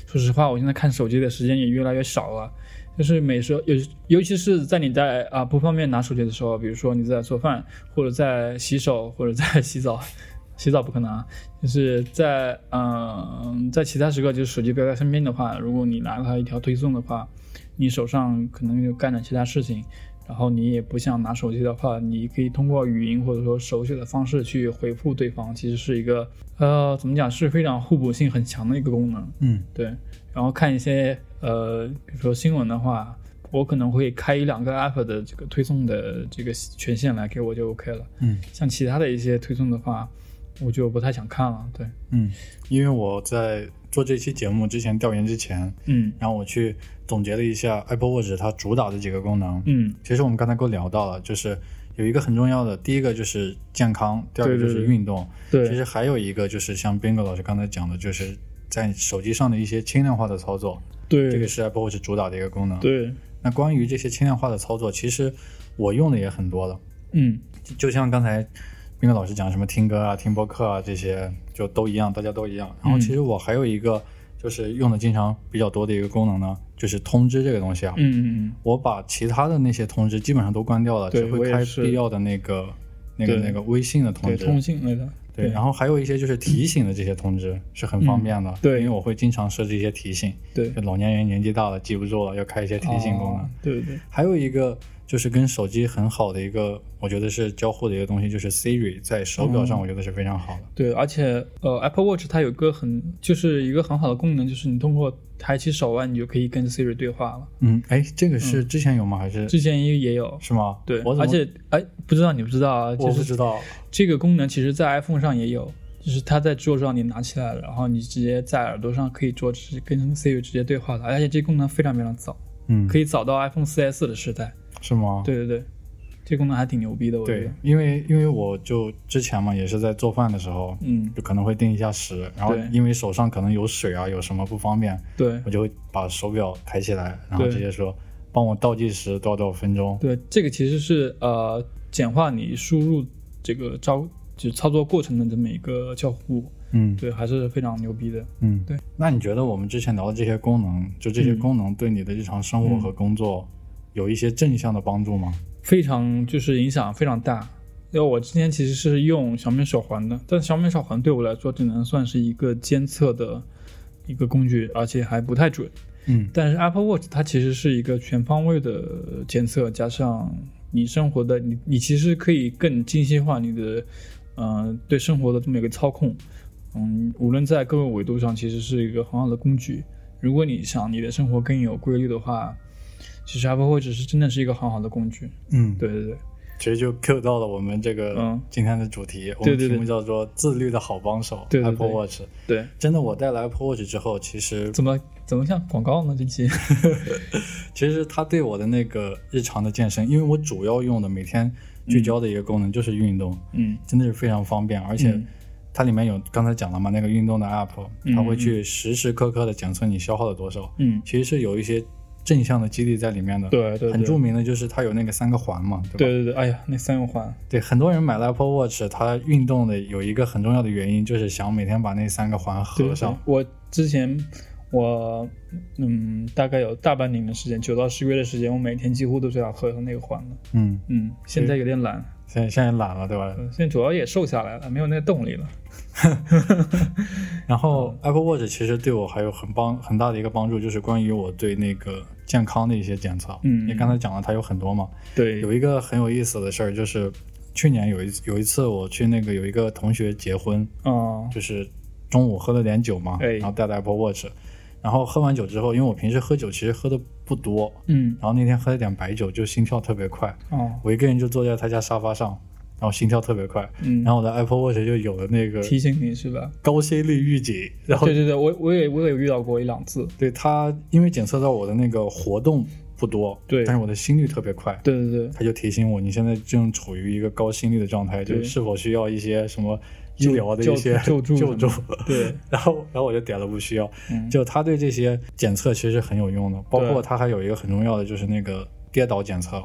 说实话，我现在看手机的时间也越来越少了。就是每时尤尤其是在你在啊不方便拿手机的时候，比如说你在做饭，或者在洗手，或者在洗澡，洗澡不可能啊。就是在嗯在其他时刻，就是手机不要在身边的话，如果你拿它一条推送的话，你手上可能就干点其他事情。然后你也不想拿手机的话，你可以通过语音或者说手写的方式去回复对方，其实是一个呃怎么讲是非常互补性很强的一个功能。嗯，对。然后看一些呃比如说新闻的话，我可能会开一两个 app 的这个推送的这个权限来给我就 OK 了。嗯，像其他的一些推送的话，我就不太想看了。对，嗯，因为我在做这期节目之前调研之前，嗯，然后我去。总结了一下 Apple Watch 它主打的几个功能，嗯，其实我们刚才都聊到了，就是有一个很重要的，第一个就是健康，第二个就是运动，对，其实还有一个就是像 Bingo 老师刚才讲的，就是在手机上的一些轻量化的操作，对，这个是 Apple Watch 主打的一个功能，对。那关于这些轻量化的操作，其实我用的也很多了，嗯，就像刚才 Bingo 老师讲什么听歌啊、听播客啊这些，就都一样，大家都一样。然后其实我还有一个。就是用的经常比较多的一个功能呢，就是通知这个东西啊。嗯嗯嗯。我把其他的那些通知基本上都关掉了，只会开必要的那个、那个、那个微信的通知。通信类的。对，然后还有一些就是提醒的这些通知是很方便的。对，因为我会经常设置一些提醒。对。老年人年纪大了记不住了，要开一些提醒功能。对对。还有一个。就是跟手机很好的一个，我觉得是交互的一个东西，就是 Siri 在手表上，我觉得是非常好的。对，而且呃，Apple Watch 它有个很，就是一个很好的功能，就是你通过抬起手腕，你就可以跟 Siri 对话了。嗯，哎，这个是之前有吗？还是之前也也有？是吗？对，而且哎，不知道你不知道啊？我不知道。这个功能其实，在 iPhone 上也有，就是它在桌上你拿起来了，然后你直接在耳朵上可以做直，跟 Siri 直接对话的，而且这功能非常非常早，嗯，可以早到 iPhone 4S 的时代。是吗？对对对。这功能还挺牛逼的，我觉得。对，因为因为我就之前嘛，也是在做饭的时候，嗯，就可能会定一下时，然后因为手上可能有水啊，有什么不方便，对，我就会把手表抬起来，然后直接说帮我倒计时多少多少分钟。对，这个其实是呃简化你输入这个招就操作过程的这么一个交互，嗯，对，还是非常牛逼的，嗯，对。那你觉得我们之前聊的这些功能，就这些功能对你的日常生活和工作有一些正向的帮助吗？非常就是影响非常大，因为我之前其实是用小米手环的，但小米手环对我来说只能算是一个监测的一个工具，而且还不太准。嗯，但是 Apple Watch 它其实是一个全方位的监测，加上你生活的你你其实可以更精细化你的，嗯，对生活的这么一个操控。嗯，无论在各个维度上，其实是一个很好的工具。如果你想你的生活更有规律的话。其实 Apple Watch 是真的是一个很好的工具。嗯，对对对，其实就 Q 到了我们这个今天的主题，我们题目叫做“自律的好帮手 ”，Apple Watch。对，真的，我带了 Apple Watch 之后，其实怎么怎么像广告呢？这期？其实它对我的那个日常的健身，因为我主要用的每天聚焦的一个功能就是运动，嗯，真的是非常方便，而且它里面有刚才讲了嘛，那个运动的 App，它会去时时刻刻的检测你消耗了多少，嗯，其实是有一些。正向的激励在里面的，对对，很著名的就是它有那个三个环嘛，对吧？对对对，哎呀，那三个环，对，很多人买了 Apple Watch，它运动的有一个很重要的原因就是想每天把那三个环合上。我之前我嗯大概有大半年的时间，九到十个月的时间，我每天几乎都是要喝那个黄的。嗯，嗯，现在有点懒，现在现在懒了，对吧？呃现在主要也瘦下来了，没有那个动力了。然后 Apple Watch 其实对我还有很帮很大的一个帮助，就是关于我对那个健康的一些检测。嗯你刚才讲了，它有很多嘛。对，有一个很有意思的事儿，就是去年有一有一次我去那个有一个同学结婚，哦，就是中午喝了点酒嘛，哎然后带了 Apple Watch，然后喝完酒之后，因为我平时喝酒其实喝的不多，嗯，然后那天喝了点白酒，就心跳特别快，哦，我一个人就坐在他家沙发上，然后心跳特别快，嗯，然后我的 Apple Watch 就有了那个提醒你是吧？高心率预警，然后对对对，我我也我也有遇到过一两次。对它因为检测到我的那个活动不多，对。但是我的心率特别快，对对对，它就提醒我你现在正处于一个高心率的状态，就对是否需要一些什么医疗的一些救助救助。对，然后，然后我就点了不需要。嗯，就他对这些检测其实很有用的，包括对它还有一个很重要的就是那个跌倒检测，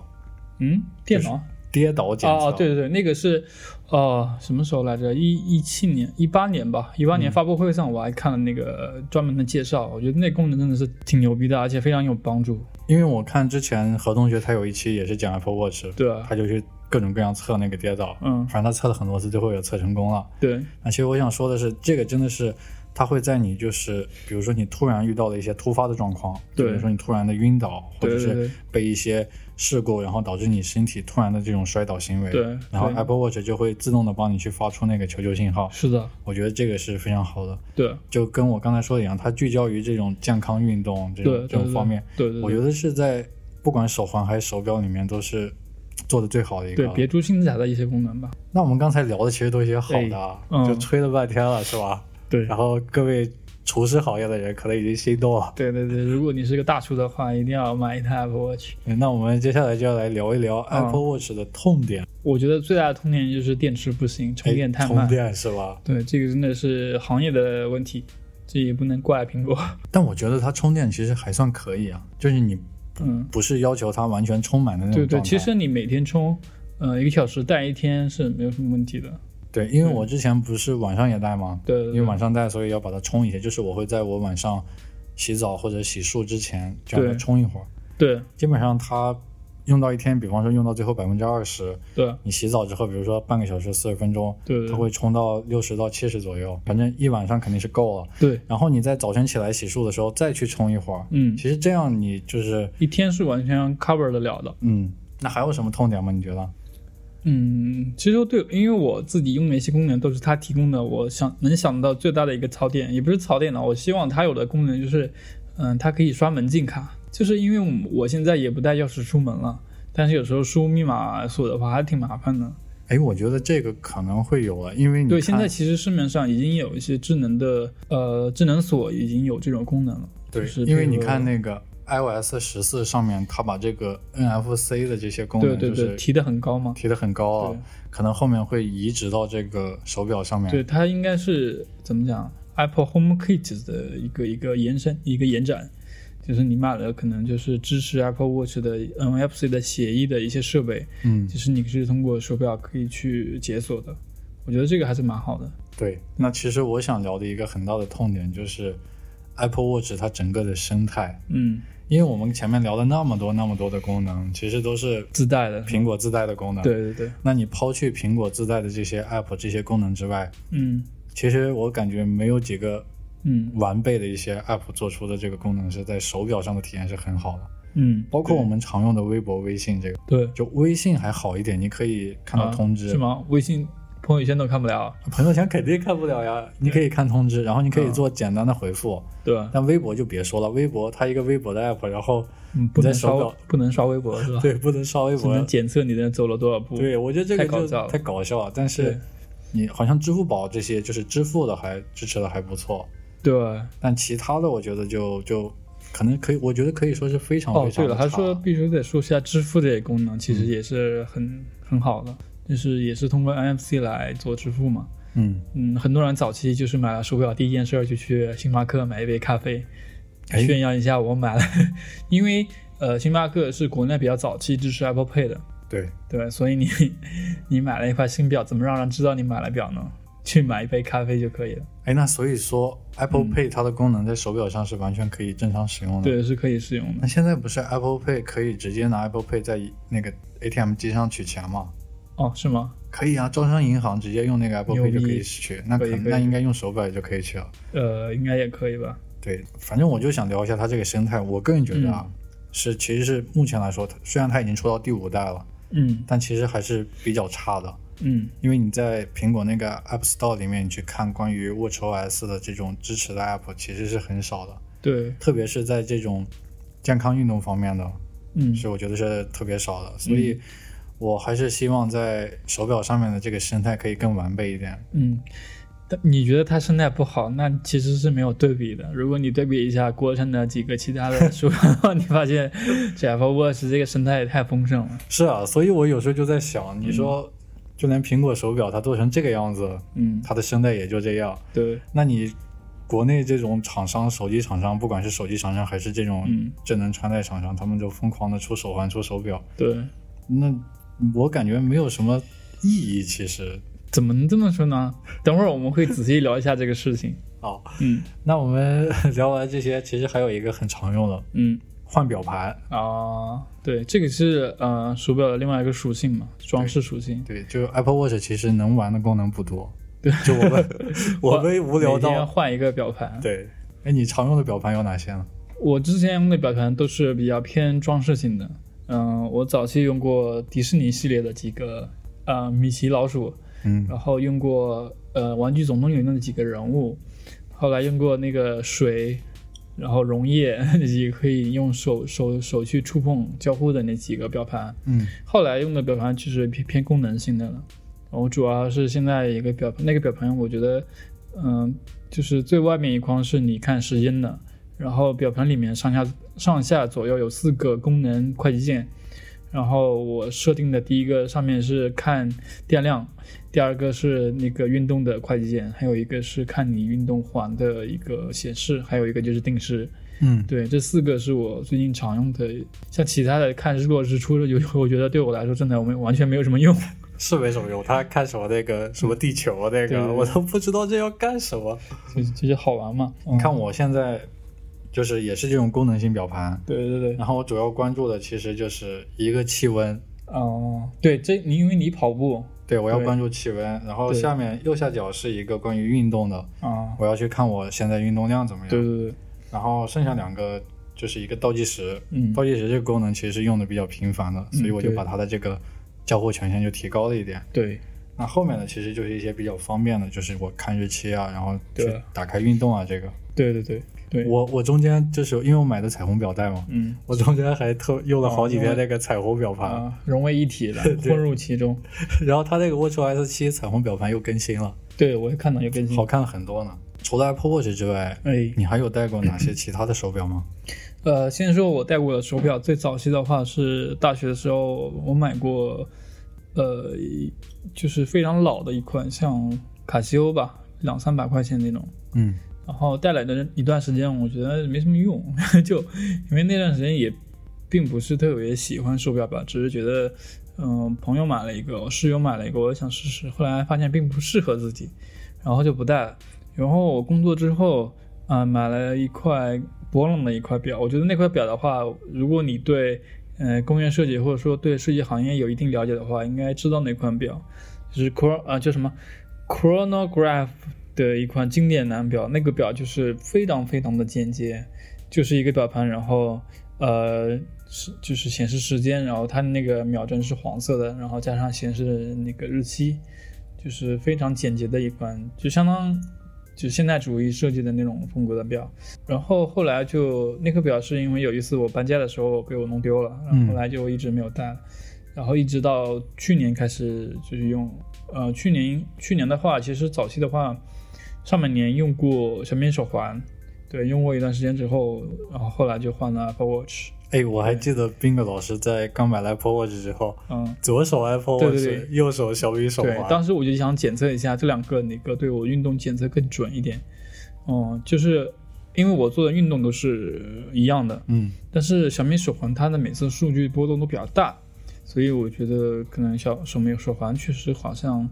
嗯，电脑。跌倒检测。哦哦，对对对，那个是，呃，什么时候来着？一一七年、一八年吧，一八年发布会上我还看了那个专门的介绍，我觉得那功能真的是挺牛逼的，而且非常有帮助。因为我看之前何同学他有一期也是讲 Apple Watch，对啊，他就去各种各样测那个跌倒，嗯，反正他测了很多次，最后也测成功了。对。那其实我想说的是，这个真的是，它会在你就是，比如说你突然遇到了一些突发的状况，对。比如说你突然的晕倒，或者是被一些事故，然后导致你身体突然的这种摔倒行为，对。然后 Apple Watch 就会自动的帮你去发出那个求救信号。是的，我觉得这个是非常好的，对。就跟我刚才说的一样，它聚焦于这种健康运动这种这种方面，，对，我觉得是在不管手环还是手表里面都是做的最好的一个。对别出心裁的一些功能吧。那我们刚才聊的其实都是一些好的啊，哎嗯就吹了半天了，是吧？对然后各位厨师行业的人可能已经心动了。对对对，如果你是个大厨的话，一定要买一台 Apple Watch。那我们接下来就要来聊一聊嗯 Apple Watch 的痛点，我觉得最大的痛点就是电池不行，充电太哎慢。充电是吧？对，这个真的是行业的问题，这也不能怪苹果。但我觉得它充电其实还算可以啊，就是你嗯，不是要求它完全充满的那种对对，其实你每天充，呃，一个小时带一天是没有什么问题的。对，因为我之前不是晚上也带吗？对对对因为晚上带，所以要把它充一些。就是我会在我晚上洗澡或者洗漱之前，就让它对充一会儿。对基本上它用到一天，比方说用到最后百分之二十，对你洗澡之后，比如说半个小时、四十分钟，对对它会充到六十到七十左右，反正一晚上肯定是够了。对，然后你在早晨起来洗漱的时候再去充一会儿，嗯，其实这样你就是一天是完全 cover 得了的。嗯，那还有什么痛点吗？你觉得？嗯，其实对，因为我自己用的一些功能都是它提供的，我想能想到最大的一个槽点，也不是槽点了，我希望它有的功能就是，嗯，它可以刷门禁卡，就是因为我现在也不带钥匙出门了，但是有时候输密码锁的话还挺麻烦的。哎，我觉得这个可能会有了，因为你对，现在其实市面上已经有一些智能的呃智能锁已经有这种功能了，对就是，因为你看那个 iOS 十四上面，它把这个 NFC 的这些功能就是对对，提的很高嘛。提的很高啊，可能后面会移植到这个手表上面。对，它应该是怎么讲？Apple Home Kit 的一个一个延伸，一个延展，就是你买了可能就是支持 Apple Watch 的 NFC 的协议的一些设备，嗯，就是你是通过手表可以去解锁的。我觉得这个还是蛮好的。对。那其实我想聊的一个很大的痛点就是 Apple Watch 它整个的生态，嗯，因为我们前面聊了那么多那么多的功能，其实都是自带的。苹果自带的功能。。对对对，那你抛去苹果自带的这些 App 这些功能之外，嗯其实我感觉没有几个嗯完备的一些 App 做出的这个功能是在手表上的体验是很好的。嗯，包括我们常用的微博、微信这个，对就微信还好一点，你可以看到通知。啊是吗？微信朋友圈都看不了，朋友圈肯定看不了呀，你可以看通知，然后你可以做简单的回复。对吧？但微博就别说了，微博它一个微博的 app，然后嗯，不在能刷手表不能刷微博是吧？，对不能刷微博只能，检测你的走了多少步。对我觉得这个就太搞笑了太搞笑了。但是你好像支付宝这些就是支付的还支持的还不错，对。但其他的我觉得就就可能可以，我觉得可以说是非常哦非，常对了。还说必须得说一下支付这些功能，其实也是很、很好的，就是也是通过 NFC 来做支付嘛。嗯，嗯，很多人早期就是买了手表，第一件事就去星巴克买一杯咖啡，哎炫耀一下我买了，因为呃，星巴克是国内比较早期支持 Apple Pay 的，对，对？所以你 你买了一块新表，怎么让人知道你买了表呢？去买一杯咖啡就可以了。哎，那所以说 Apple Pay 它的功能在手表上是完全可以正常使用的。，对，是可以使用的那。现在不是 Apple Pay 可以直接拿 Apple Pay 在那个 ATM 机上取钱吗？哦，是吗？可以啊，招商银行直接用那个 Apple Pay 就可以取，那可可以那应该用手表也就可以取了。呃，应该也可以吧。对，反正我就想聊一下它这个生态。我个人觉得啊，是其实是目前来说，虽然它已经出到第五代了，嗯但其实还是比较差的。嗯因为你在苹果那个 App Store 里面，你去看关于 WatchOS 的这种支持的 App，其实是很少的，对，特别是在这种健康运动方面的，嗯是我觉得是特别少的。所以，我还是希望在手表上面的这个生态可以更完备一点。嗯。但你觉得它生态不好，那其实是没有对比的。如果你对比一下国产的几个其他的手表的话，你发现这 Apple Watch 这个生态也太丰盛了。是啊，所以我有时候就在想，你说，就连苹果手表它做成这个样子，嗯，它的声带也就这样。对，那你国内这种厂商，手机厂商，不管是手机厂商还是这种嗯智能穿戴厂商，他们就疯狂的出手环、出手表，对，那我感觉没有什么意义。其实，怎么能这么说呢？等会儿我们会仔细聊一下这个事情。好，嗯那我们 聊完这些，其实还有一个很常用的嗯换表盘。啊，对，这个是呃手表的另外一个属性嘛，装饰属性。对，就 Apple Watch 其实能玩的功能不多。对，就我们 我们无聊到换一个表盘。对。哎，你常用的表盘有哪些呢？我之前用的表盘都是比较偏装饰性的。嗯、我早期用过迪士尼系列的几个呃米奇老鼠，嗯然后用过呃玩具总动员的几个人物，后来用过那个水，然后溶液那几个可以用手手手去触碰交互的那几个表盘。嗯后来用的表盘就是偏偏功能性的了。我主要是现在一个表盘，那个表盘我觉得，嗯、就是最外面一框是你看时间的，然后表盘里面上下上下左右有四个功能快捷键，然后我设定的第一个上面是看电量，第二个是那个运动的快捷键，还有一个是看你运动环的一个显示，还有一个就是定时。嗯，对，这四个是我最近常用的，像其他的看日落日出的，有 我觉得对我来说真的我们完全没有什么用。是没什么用。他看什么那个什么地球那个，对对对我都不知道这要干什么。就就是好玩嘛。你看嗯，我现在就是也是这种功能性表盘，对对对，然后我主要关注的其实就是一个气温，哦、对，这你因为你跑步对我要关注气温，然后下面右下角是一个关于运动的，啊，我要去看我现在运动量怎么样。对对对，然后剩下两个就是一个倒计时，嗯倒计时这个功能其实是用的比较频繁的，所以我就把它的这个交互权限就提高了一点。对那后面的其实就是一些比较方便的，就是我看日期啊，然后去对打开运动啊，这个。对对对对，我我中间就是因为我买的彩虹表带嘛，嗯 我中间还特用了好几哦天那个彩虹表盘，啊融为一体了，混入其中。然后它那个 WatchOS 七彩虹表盘又更新了，对我也看到又更新。好看了很多呢。除了 Apple Watch 之外，哎，你还有戴过哪些其他的手表吗？呃，先说我戴过的手表，最早期的话是大学的时候我买过，呃，就是非常老的一款，像卡西欧吧，两三百块钱那种。嗯然后带来的一段时间，我觉得没什么用，就因为那段时间也并不是特别喜欢手表吧，只是觉得，嗯、朋友买了一个，我室友买了一个，我也想试试，后来发现并不适合自己，然后就不戴了。然后我工作之后，啊、买了一块博朗的一块表，我觉得那块表的话，如果你对，呃，工业设计或者说对设计行业有一定了解的话，应该知道那款表，就是 Chron 啊、叫什么？Chronograph 的一款经典男表，那个表就是非常非常的简洁，就是一个表盘，然后呃是就是显示时间，然后它那个秒针是黄色的，然后加上显示那个日期，就是非常简洁的一款，就相当就现代主义设计的那种风格的表。然后后来就那个表是因为有一次我搬家的时候被我弄丢了，然后后来就一直没有带了。然后一直到去年开始就是用，呃，去年去年的话，其实早期的话，上半年用过小米手环，对，用过一段时间之后，然后后来就换了 Apple Watch，哎，我还记得冰哥老师在刚买了 Apple Watch 之后，嗯，左手 Apple 对 Watch，对对右手小米手对，环。当时我就想检测一下这两个哪个对我运动检测更准一点，嗯，就是因为我做的运动都是一样的，嗯。但是小米手环它的每次数据波动都比较大，所以我觉得可能小小米手环确实好像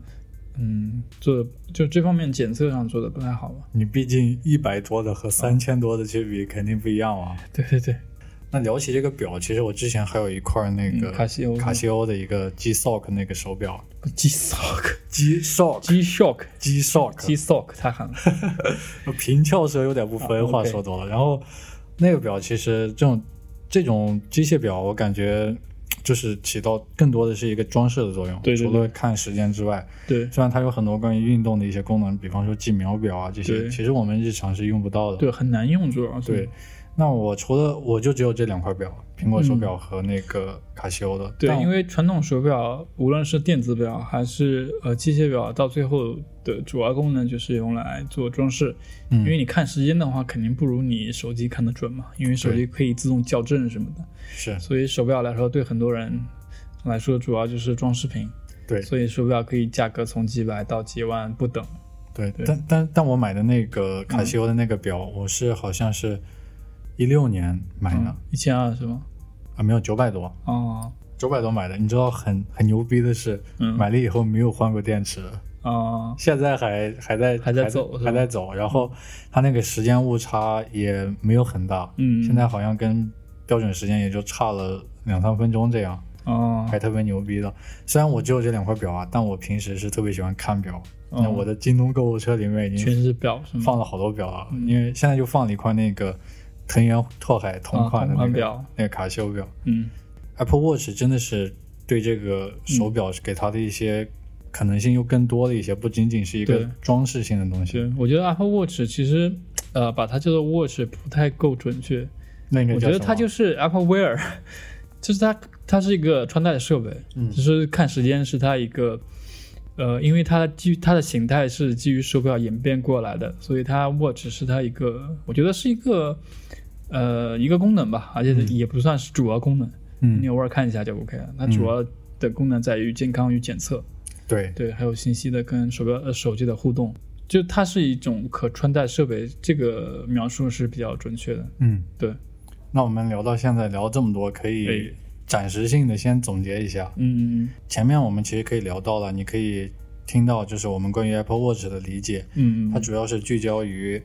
嗯，做的就这方面检测上做的不太好吧？你毕竟一百多的和三千多的去比，肯定不一样啊。对对对，那聊起这个表，其实我之前还有一块那个嗯卡西欧卡西欧的一个 G Shock 那个手表 G Sock、，G Shock G Shock、G Shock，G Sock 太狠了。平翘舌有点不分，啊话说多了。然后那个表其实这种这种机械表，我感觉就是起到更多的是一个装饰的作用。对对除了看时间之外，对虽然它有很多关于运动的一些功能，比方说记秒表啊这些，其实我们日常是用不到的。对，很难用，主要是对，那我除了我就只有这两块表，苹果手表和那个卡西欧的。嗯对，因为传统手表无论是电子表还是呃机械表，到最后的主要功能就是用来做装饰。嗯因为你看时间的话，肯定不如你手机看得准嘛，因为手机可以自动校正什么的。是所以手表来说，对很多人来说，主要就是装饰品。对所以手表可以价格从几百到几万不等。对，对但但但我买的那个卡西欧的那个表，我是好像是一六年买的、一千二是吗？啊，没有九百多，哦九百多买的。你知道很很牛逼的是，嗯买了以后没有换过电池，啊现在还还在还在走是吧还在走。然后它那个时间误差也没有很大，嗯，现在好像跟标准时间也就差了两三分钟这样。哦还特别牛逼的。虽然我只有这两块表啊，但我平时是特别喜欢看表。那哦我的京东购物车里面已经全是表是吗？放了好多表啊，因为现在就放了一块那个藤原拓海同款的那个、那个卡西欧表。嗯 Apple Watch 真的是对这个手表给它的一些可能性又更多了一些，不仅仅是一个装饰性的东西。我觉得 Apple Watch 其实呃把它叫做 Watch 不太够准确，那个我觉得它就是是 Apple Wear，就是它它是一个穿戴的设备，嗯只是看时间是它一个。呃，因为它基于它的形态是基于手表演变过来的，所以它 watch 是它一个，我觉得是一个呃一个功能吧，而且也不算是主要功能，你嗯，偶尔看一下就 OK 了。它主要的功能在于健康与检测，对，对，还有信息的跟手表呃手机的互动，就它是一种可穿戴设备，这个描述是比较准确的。嗯，对，那我们聊到现在聊这么多，可以对。暂时性的先总结一下。嗯嗯前面我们其实可以聊到了，你可以听到就是我们关于 Apple Watch 的理解，嗯嗯，它主要是聚焦于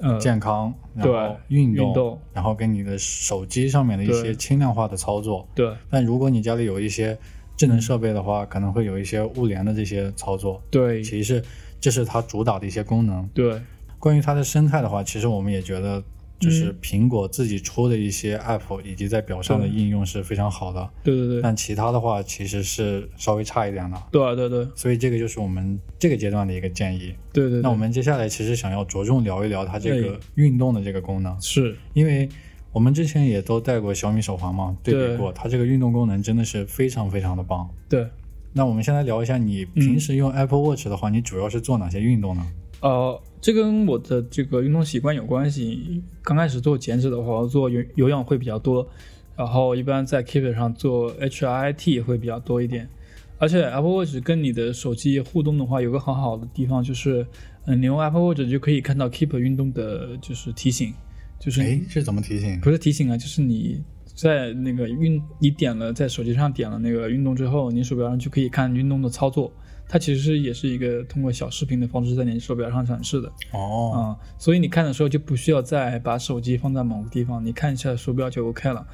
呃健康，然后对运动，运动然后跟你的手机上面的一些轻量化的操作。对但如果你家里有一些智能设备的话，可能会有一些物联的这些操作，对其实这是它主打的一些功能。对关于它的生态的话，其实我们也觉得。嗯就是苹果自己出的一些 App 以及在表上的应用是非常好的，对对对。但其他的话其实是稍微差一点的。对对对。所以这个就是我们这个阶段的一个建议。对对，那我们接下来其实想要着重聊一聊它这个哎。运动的这个功能，是。因为我们之前也都戴过小米手环嘛，对比过，它这个运动功能真的是非常非常的棒。对。那我们先来聊一下，你平时用 Apple Watch 的话，你主要是做哪些运动呢？呃，这跟我的这个运动习惯有关系。刚开始做减脂的话，做有有氧会比较多，然后一般在 Keep 上做 HIIT 会比较多一点。而且 Apple Watch 跟你的手机互动的话，有个很好的地方就是，嗯、你用 Apple Watch 就可以看到 Keep 运动的就是提醒，就是哎，是怎么提醒？不是提醒啊，就是你在那个运，你点了在手机上点了那个运动之后，你鼠标上就可以看运动的操作。它其实也是一个通过小视频的方式在你手表上展示的哦，啊、所以你看的时候就不需要再把手机放在某个地方，你看一下手表就 OK 了。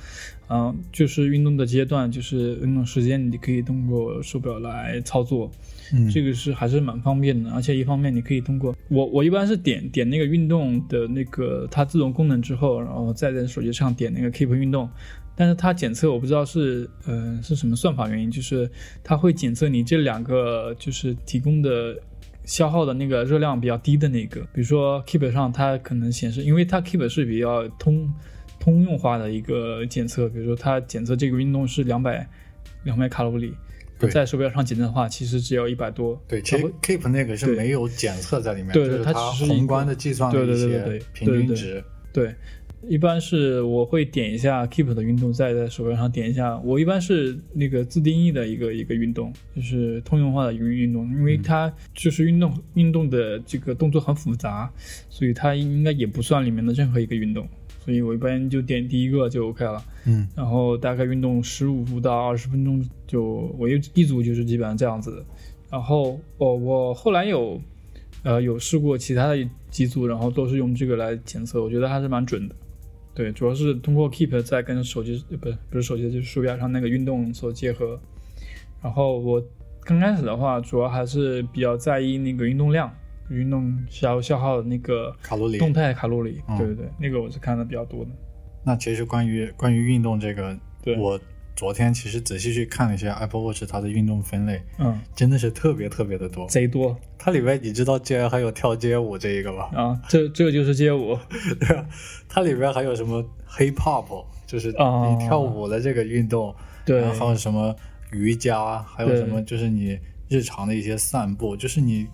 嗯、就是运动的阶段，就是运动时间，你可以通过手表来操作。嗯，这个是还是蛮方便的，而且一方面你可以通过我我一般是点点那个运动的那个它自动功能之后，然后再在手机上点那个 Keep 运动，但是它检测我不知道是呃是什么算法原因，就是它会检测你这两个就是提供的。消耗的那个热量比较低的那个，比如说 Keep 上它可能显示，因为它 Keep 是比较通通用化的一个检测，比如说它检测这个运动是两百两百卡路里，在手表上检测的话，其实只有一百多。对，其实 Keep 那个是没有检测在里面，对它就是它只是宏观的计算了对一些对对对对平均值。对，一般是我会点一下 Keep 的运动，再在手表上点一下。我一般是那个自定义的一个一个运动，就是通用化的一个运动，因为它就是运动运动的这个动作很复杂，所以它应该也不算里面的任何一个运动。所以我一般就点第一个就 OK 了，嗯，然后大概运动十五到二十分钟就我一一组就是基本上这样子的，然后我我后来有呃有试过其他的几组，然后都是用这个来检测，我觉得还是蛮准的。对，主要是通过 Keep 在跟手机呃不是不是手机，就是鼠标上那个运动所结合。然后我刚开始的话，主要还是比较在意那个运动量，运动消消耗的那个卡路里。动态卡路里。嗯对对对，那个我是看的比较多的。那其实关于关于运动这个，对我昨天其实仔细去看了一下 Apple Watch 它的运动分类，嗯，真的是特别特别的多。贼多它里面你知道竟然还有跳街舞这一个吧？啊！这这就是街舞。对吧？它里边还有什么 hip hop，就是哦你跳舞的这个运动，对然后还有什么瑜伽，还有什么就是你日常的一些散步，就是你，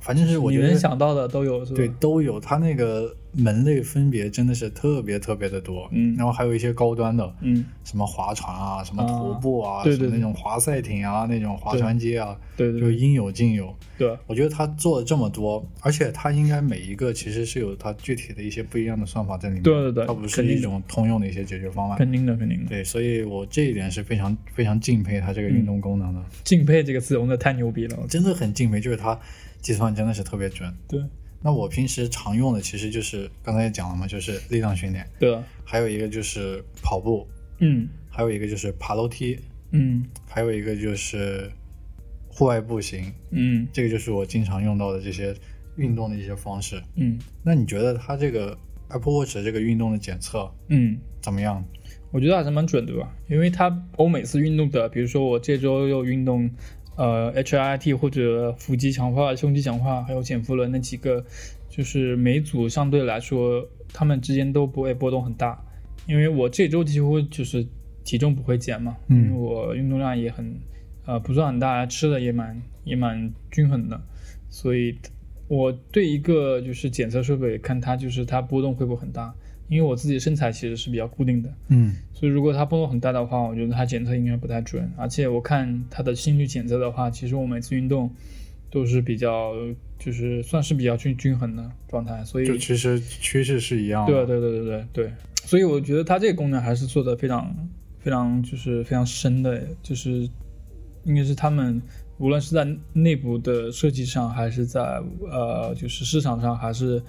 反正是我你觉得能想到的都有，是吧？对，都有。它那个门类分别真的是特别特别的多，嗯然后还有一些高端的，嗯，什么划船啊，什么啊徒步啊，对对对什么那种划赛艇啊，那种划船机啊，对对对就应有尽有。对，我觉得他做了这么多，而且他应该每一个其实是有它具体的一些不一样的算法在里面，对对对它不是一种通用的一些解决方案。肯定的，肯定的。对，所以我这一点是非常非常敬佩它这个运动功能的，敬佩这个词用的太牛逼了。真的很敬佩，就是它计算真的是特别准。对那我平时常用的其实就是刚才也讲了嘛，就是力量训练，对，还有一个就是跑步，嗯还有一个就是爬楼梯，嗯还有一个就是户外步行，嗯这个就是我经常用到的这些运动的一些方式。嗯那你觉得它这个 Apple Watch 这个运动的检测嗯，怎么样？我觉得还是蛮准的吧，因为它我每次运动的，比如说我这周又运动，呃，HIIT 或者腹肌强化、胸肌强化，还有减负轮那几个，就是每组相对来说，他们之间都不会波动很大，因为我这周几乎就是体重不会减嘛，嗯因为我运动量也很，呃，不算很大，吃的也蛮也蛮均衡的，所以我对一个就是检测设备看它就是它波动会不会很大，因为我自己身材其实是比较固定的，嗯所以如果它波动很大的话，我觉得它检测应该不太准。而且我看它的心率检测的话，其实我每次运动都是比较就是算是比较均均衡的状态，所以就其实趋势是一样的。对对对对对对，所以我觉得它这个功能还是做的非常非常就是非常深的，就是应该是他们无论是在内部的设计上，还是在呃就是市场上，还是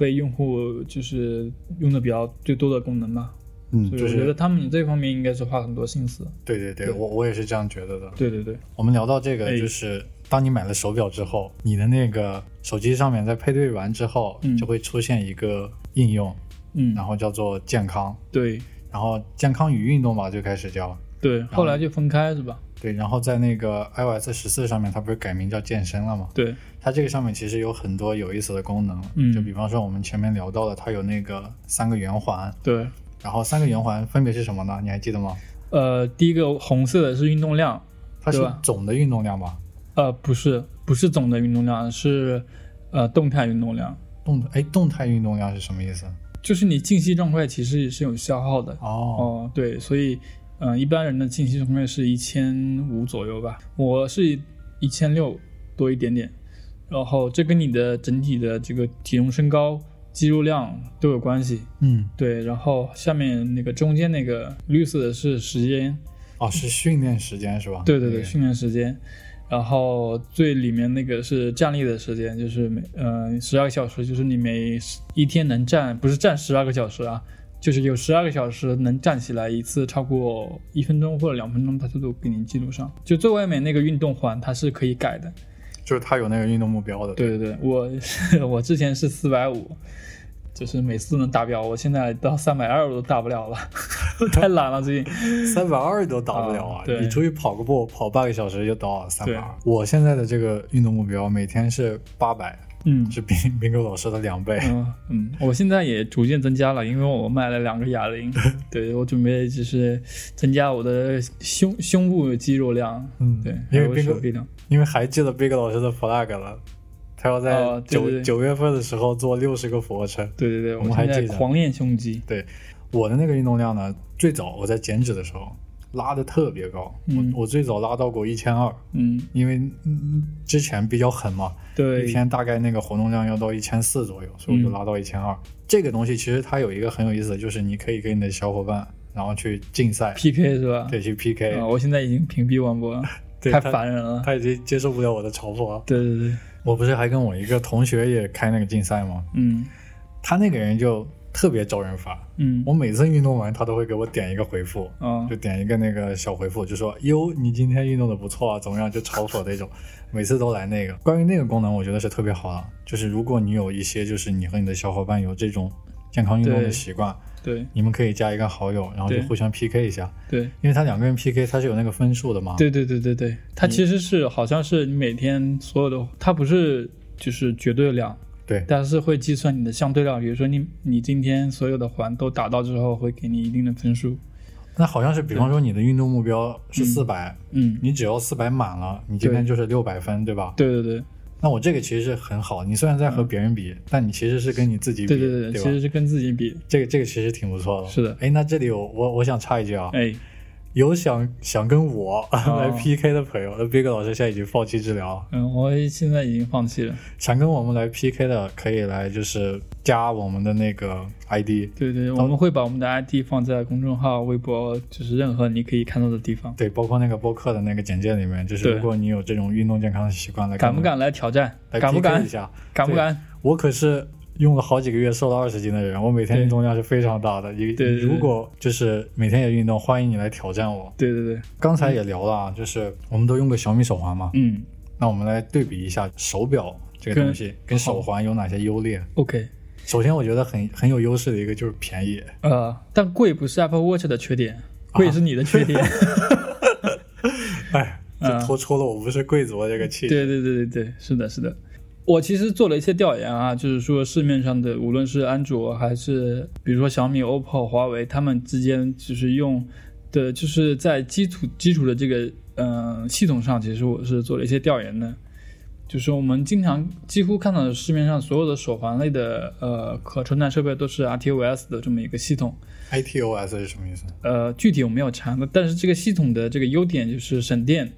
被用户就是用的比较最多的功能吧。嗯，所以我觉得他们这方面应该是花很多心思。对对对，对我我也是这样觉得的。对对对，我们聊到这个，哎就是当你买了手表之后，你的那个手机上面在配对完之后，嗯就会出现一个应用，嗯，然后叫做健康，对然后健康与运动吧就开始叫。对，后来就分开是吧？对，然后在那个 iOS 十四上面，它不是改名叫健身了吗？对，它这个上面其实有很多有意思的功能，嗯就比方说我们前面聊到的，它有那个三个圆环，对，然后三个圆环分别是什么呢？你还记得吗？呃，第一个红色的是运动量，它是总的运动量吧？呃，不是，不是总的运动量，是呃动态运动量，动哎，动态运动量是什么意思？就是你静息状态其实也是有消耗的。哦，哦，对，所以嗯、呃一般人的静息状态是一千五左右吧，我是一千六多一点点，然后这跟你的整体的这个体重身高、肌肉量都有关系。嗯，对，然后下面那个中间那个绿色的是时间，哦，是训练时间是吧？对对对，训练时间。然后最里面那个是站立的时间，就是每呃十二个小时，就是你每一天能站，不是站十二个小时啊，就是有十二个小时能站起来一次，超过一分钟或者两分钟，它都都给你记录上。就最外面那个运动环，它是可以改的。就是它有那个运动目标的。对对对，我 我之前是四百五，就是每次都能达标，我现在到三百二我都达不了了，太懒了最近。三百二都达不了啊！你出去跑个步，跑半个小时就到三百对二。我现在的这个运动目标每天是八百，嗯是冰冰狗老师的两倍。嗯嗯，我现在也逐渐增加了，因为我买了两个哑铃，对我准备就是增加我的胸胸部肌肉量，嗯对，因为冰狗手臂量。因为还记得冰狗老师的 flag 了，他要在九九月份的时候做六十个俯卧撑。对对对，我们还记得狂练胸肌。对，我的那个运动量呢，最早我在减脂的时候拉的特别高，嗯我我最早拉到过一千二，嗯，因为嗯之前比较狠嘛，对，一天大概那个活动量要到一千四左右，所以我就嗯拉到一千二。这个东西其实它有一个很有意思的，就是你可以跟你的小伙伴，然后去竞赛，PK 是吧？对，去 PK。啊，我现在已经屏蔽王博了。太烦人了。他已经接受不了我的嘲讽了。对对对，我不是还跟我一个同学也开那个竞赛吗？嗯他那个人就特别招人烦。嗯。我每次运动完，他都会给我点一个回复，嗯就点一个那个小回复，就说哟，你今天运动的不错啊，怎么样？就嘲讽那种，每次都来那个。关于那个功能，我觉得是特别好的，就是如果你有一些，就是你和你的小伙伴有这种健康运动的习惯，对。你们可以加一个好友，然后就互相 PK 一下，对。因为他两个人 PK，他是有那个分数的嘛。对对对对对，他其实是好像是你每天所有的，他不是就是绝对量，对但是会计算你的相对量。比如说你你今天所有的环都达到之后，会给你一定的分数。那好像是，比方说你的运动目标是四百、嗯，你只要四百满了，你今天就是六百分，对吧？对对对那我这个其实是很好，你虽然在和别人比，但你其实是跟你自己比，对对对，对？其实是跟自己比。这个这个其实挺不错的。是的哎，那这里我我我想插一句啊，哎，有想想跟我、哦 来 PK 的朋友，那 Big 老师现在已经放弃治疗了。嗯，我现在已经放弃了。想跟我们来 PK 的，可以来就是加我们的那个 ID，对对，我们会把我们的 ID 放在公众号、微博，就是任何你可以看到的地方。对，包括那个播客的那个简介里面，就是如果你有这种运动健康的习惯，来敢不敢来挑战？来敢不敢一？下？敢不敢？我可是用了好几个月瘦了二十斤的人，我每天运动量是非常大的。你对对对如果就是每天也运动，欢迎你来挑战我。对对对，刚才也聊了啊，就是我们都用过小米手环嘛，嗯那我们来对比一下手表这个东西跟手环有哪些优劣。，OK。首先，我觉得很很有优势的一个就是便宜。呃，但贵不是 Apple Watch 的缺点，贵是你的缺点。哎，这嗯拖出了我不是贵族的这个气。对对对对对，是的，是的。我其实做了一些调研啊，就是说市面上的无论是安卓还是比如说小米、OPPO、华为，他们之间就是用的，就是在基础基础的这个嗯、呃系统上，其实我是做了一些调研的。就是我们经常几乎看到的市面上所有的手环类的呃可穿戴设备都是 RTOS 的这么一个系统，ITOS 是什么意思？呃，具体我没有查，但是这个系统的这个优点就是省电，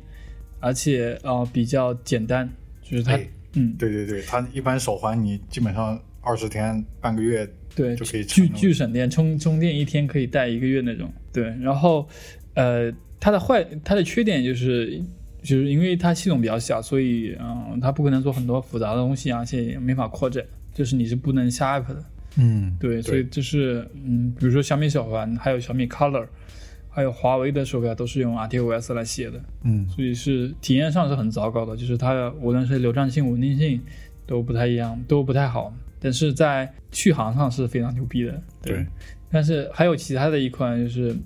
而且呃比较简单，就是它、哎嗯对对对，它一般手环你基本上二十天半个月对就可以巨巨省电，充充电一天可以带一个月那种。对，然后呃它的坏它的缺点就是。就是因为它系统比较小，所以嗯，它不可能做很多复杂的东西，而且也没法扩展，就是你是不能下 app 的。嗯，对，所以就是嗯，比如说小米手环，还有小米 Color，还有华为的手表都是用 RTOS 来写的，嗯。所以是体验上是很糟糕的，就是它无论是流畅性、稳定性都不太一样，都不太好。但是在续航上是非常牛逼的，对，但是还有其他的一款就是，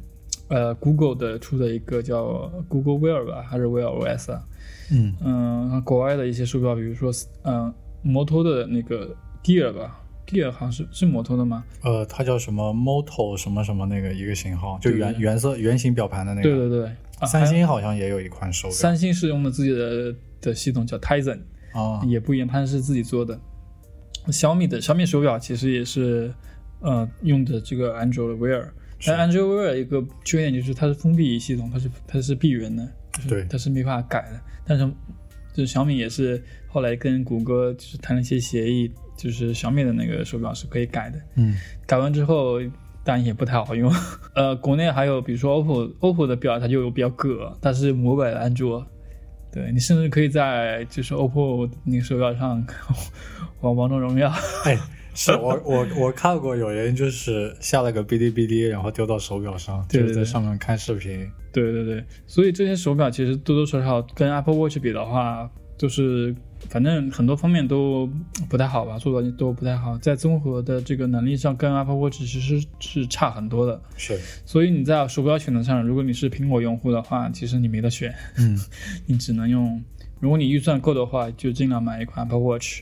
呃，Google 的出的一个叫 Google Wear 吧，还是 Wear OS 啊？嗯。嗯，国外的一些手表，比如说嗯，摩托的那个 Gear 吧，Gear 好像是是摩托的吗？呃，它叫什么 Moto 什么什么那个一个型号，就对原原色圆形表盘的那个。对对对，啊三星好像也有一款手表。三星是用的自己的的系统叫 Tizen，啊，也不一样，它是自己做的。小米的小米手表其实也是，呃，用的这个 Android Wear，但 Android Wear 一个缺点就是它是封闭系统，它是它是闭源的，就是对它是没法改的。但是就是小米也是后来跟谷歌就是谈了一些协议，就是小米的那个手表是可以改的，嗯改完之后。但也不太好用，呃，国内还有比如说 OPPO，OPPO 的表它就有比较硌，它是模板的安卓，对你甚至可以在就是 OPPO 那个手表上玩王者荣耀。哎，是我我我看过有人就是下了个哔哩哔哩，然后丢到手表上，对对对就是在上面看视频。对对对，所以这些手表其实多多少少跟 Apple Watch 比的话，就是反正很多方面都不太好吧，做的都不太好，在综合的这个能力上跟 Apple Watch 其实是差很多的。是，所以你在鼠标选择上，如果你是苹果用户的话，其实你没得选，嗯 你只能用。如果你预算够的话，就尽量买一款 Apple Watch。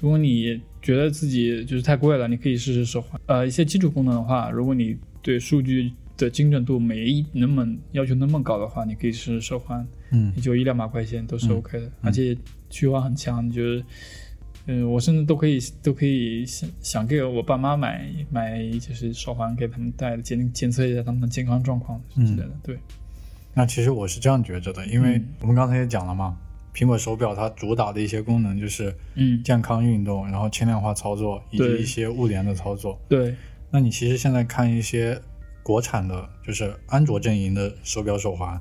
如果你觉得自己就是太贵了，你可以试试手环。呃，一些基础功能的话，如果你对数据的精准度没那么要求那么高的话，你可以试试手环，嗯也就一两百块钱都是嗯 OK 的，而且续航很强。你就是，嗯、我甚至都可以都可以想想给我爸妈买买就是手环给他们戴的，检检测一下他们的健康状况之类的。对，那其实我是这样觉着的，因为嗯我们刚才也讲了嘛，苹果手表它主打的一些功能就是嗯，健康运动，然后轻量化操作以及一些物联的操作。对，那你其实现在看一些国产的，就是安卓阵营的手表手环，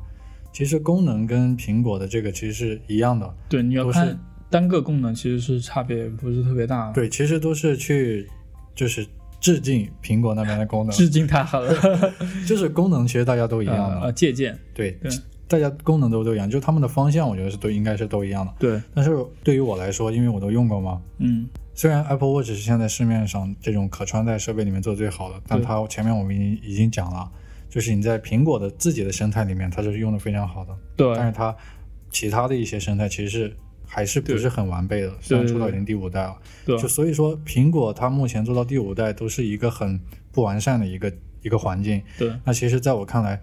其实功能跟苹果的这个其实是一样的，对，你要看单个功能其实是差别不是特别大。，对，其实都是去就是致敬苹果那边的功能，致敬太好了 就是功能其实大家都一样的，呃借鉴，对，对大家功能都都一样，就他们的方向我觉得是都应该是都一样的。对，但是对于我来说，因为我都用过嘛，嗯，虽然 Apple Watch 是现在市面上这种可穿戴设备里面做最好的，但它前面我们已经已经讲了，就是你在苹果的自己的生态里面，它是用的非常好的，对，但是它其他的一些生态其实是还是不是很完备的，虽然出到已经第五代了，对。就所以说苹果它目前做到第五代都是一个很不完善的一个一个环境。对，那其实在我看来，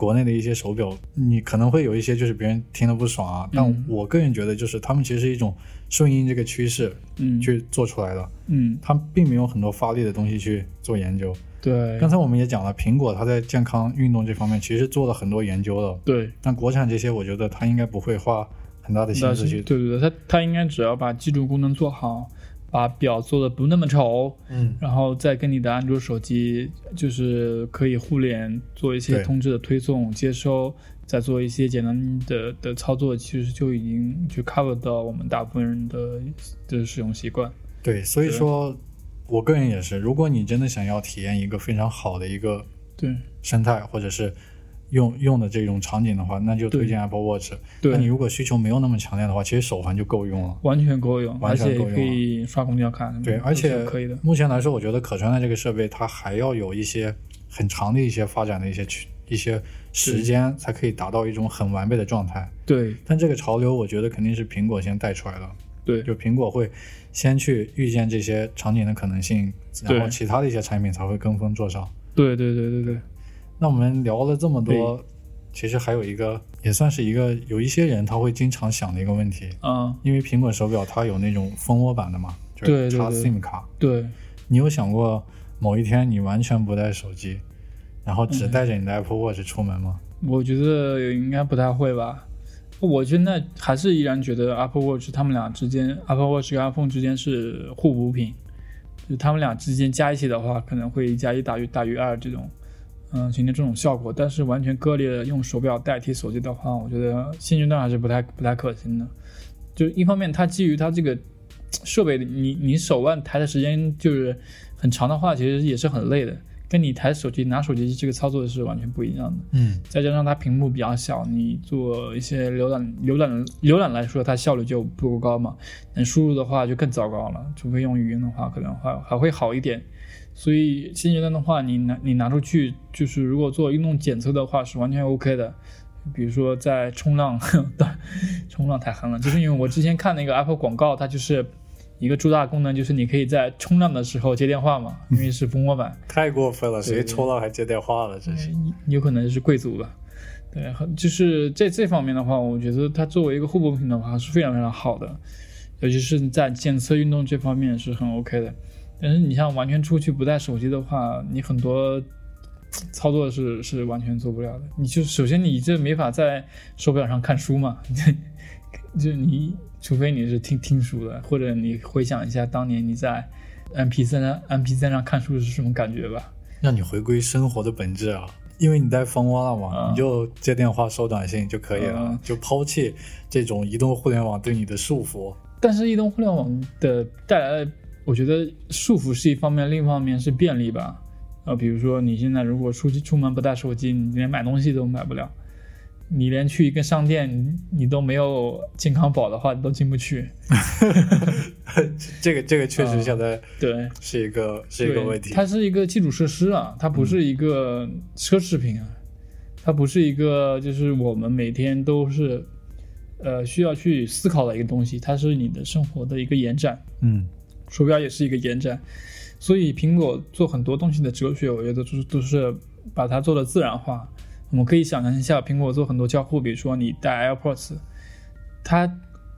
国内的一些手表，你可能会有一些就是别人听了不爽啊，但嗯我个人觉得就是他们其实是一种顺应这个趋势嗯，去做出来的，嗯，他们并没有很多发力的东西去做研究。对，刚才我们也讲了，苹果它在健康运动这方面其实做了很多研究的，对，但国产这些我觉得它应该不会花很大的心思去，对对对，它它应该只要把基础功能做好，把表做的不那么丑，嗯，然后再跟你的安卓手机就是可以互联做一些通知的推送、接收，再做一些简单的的操作，其实就已经就 cover 到我们大部分人的的使用习惯。对，所以说，我个人也是，如果你真的想要体验一个非常好的一个对。生态，或者是用用的这种场景的话，那就推荐 Apple Watch。那你，如果需求没有那么强烈的话，其实手环就够用了。完全够用，完全够用啊可以刷公交卡对，而且可以的。目前来说，我觉得可穿戴这个设备它还要有一些很长的一些发展的一些区一些时间，才可以达到一种很完备的状态。对但这个潮流，我觉得肯定是苹果先带出来的。对就苹果会先去预见这些场景的可能性，然后其他的一些产品才会跟风做上。对对对对对，那我们聊了这么多，其实还有一个也算是一个有一些人他会经常想的一个问题，嗯、因为苹果手表它有那种蜂窝版的嘛，就是插 SIM 卡。对，你有想过某一天你完全不带手机，然后只嗯带着你的 Apple Watch 出门吗？我觉得应该不太会吧。我现在还是依然觉得 Apple Watch 他们俩之间，Apple Watch 跟 iPhone 之间是互补品，就他们俩之间加一起的话，可能会一加一大于大于二这种，嗯，形成这种效果。但是完全割裂用手表代替手机的话，我觉得现阶段还是不太不太可行的。就一方面，它基于它这个设备，你你手腕抬的时间就是很长的话，其实也是很累的，跟你抬手机拿手机这个操作是完全不一样的。嗯，再加上它屏幕比较小，你做一些浏览、浏览、浏览来说，它效率就不够高嘛。等输入的话就更糟糕了，除非用语音的话，可能还还会好一点。所以现阶段的话，你拿你拿出去，就是如果做运动检测的话，是完全 OK 的。比如说在冲浪，对，冲浪太狠了，就是因为我之前看那个 Apple 广告，它就是一个主打功能，就是你可以在冲浪的时候接电话嘛，因为是蜂窝版。太过分了，谁冲浪还接电话了？真嗯有可能是贵族吧。对，很就是在这方面的话，我觉得它作为一个互补品的话是非常非常好的，尤其是在检测运动这方面是很 OK 的。但是你像完全出去不带手机的话，你很多操作是是完全做不了的。你就首先你这没法在手表上看书嘛，就你除非你是听听书的，或者你回想一下当年你在 MP 三 MP 三上看书是什么感觉吧。让你回归生活的本质啊！因为你带蜂窝了嘛，啊你就接电话、收短信就可以了，嗯就抛弃这种移动互联网对你的束缚。但是移动互联网的带来的，我觉得束缚是一方面，另一方面是便利吧。呃，比如说你现在如果出去出门不带手机，你连买东西都买不了，你连去一个商店你你都没有健康宝的话，你都进不去。这个这个确实啊现在对，是一个、是一个问题。它是一个基础设施啊，它不是一个奢侈品啊，它不是一个就是我们每天都是呃需要去思考的一个东西，它是你的生活的一个延展。嗯，手表也是一个延展，所以苹果做很多东西的哲学，我觉得就是都是把它做的自然化。我们可以想象一下，苹果做很多交互，比如说你带 AirPods，它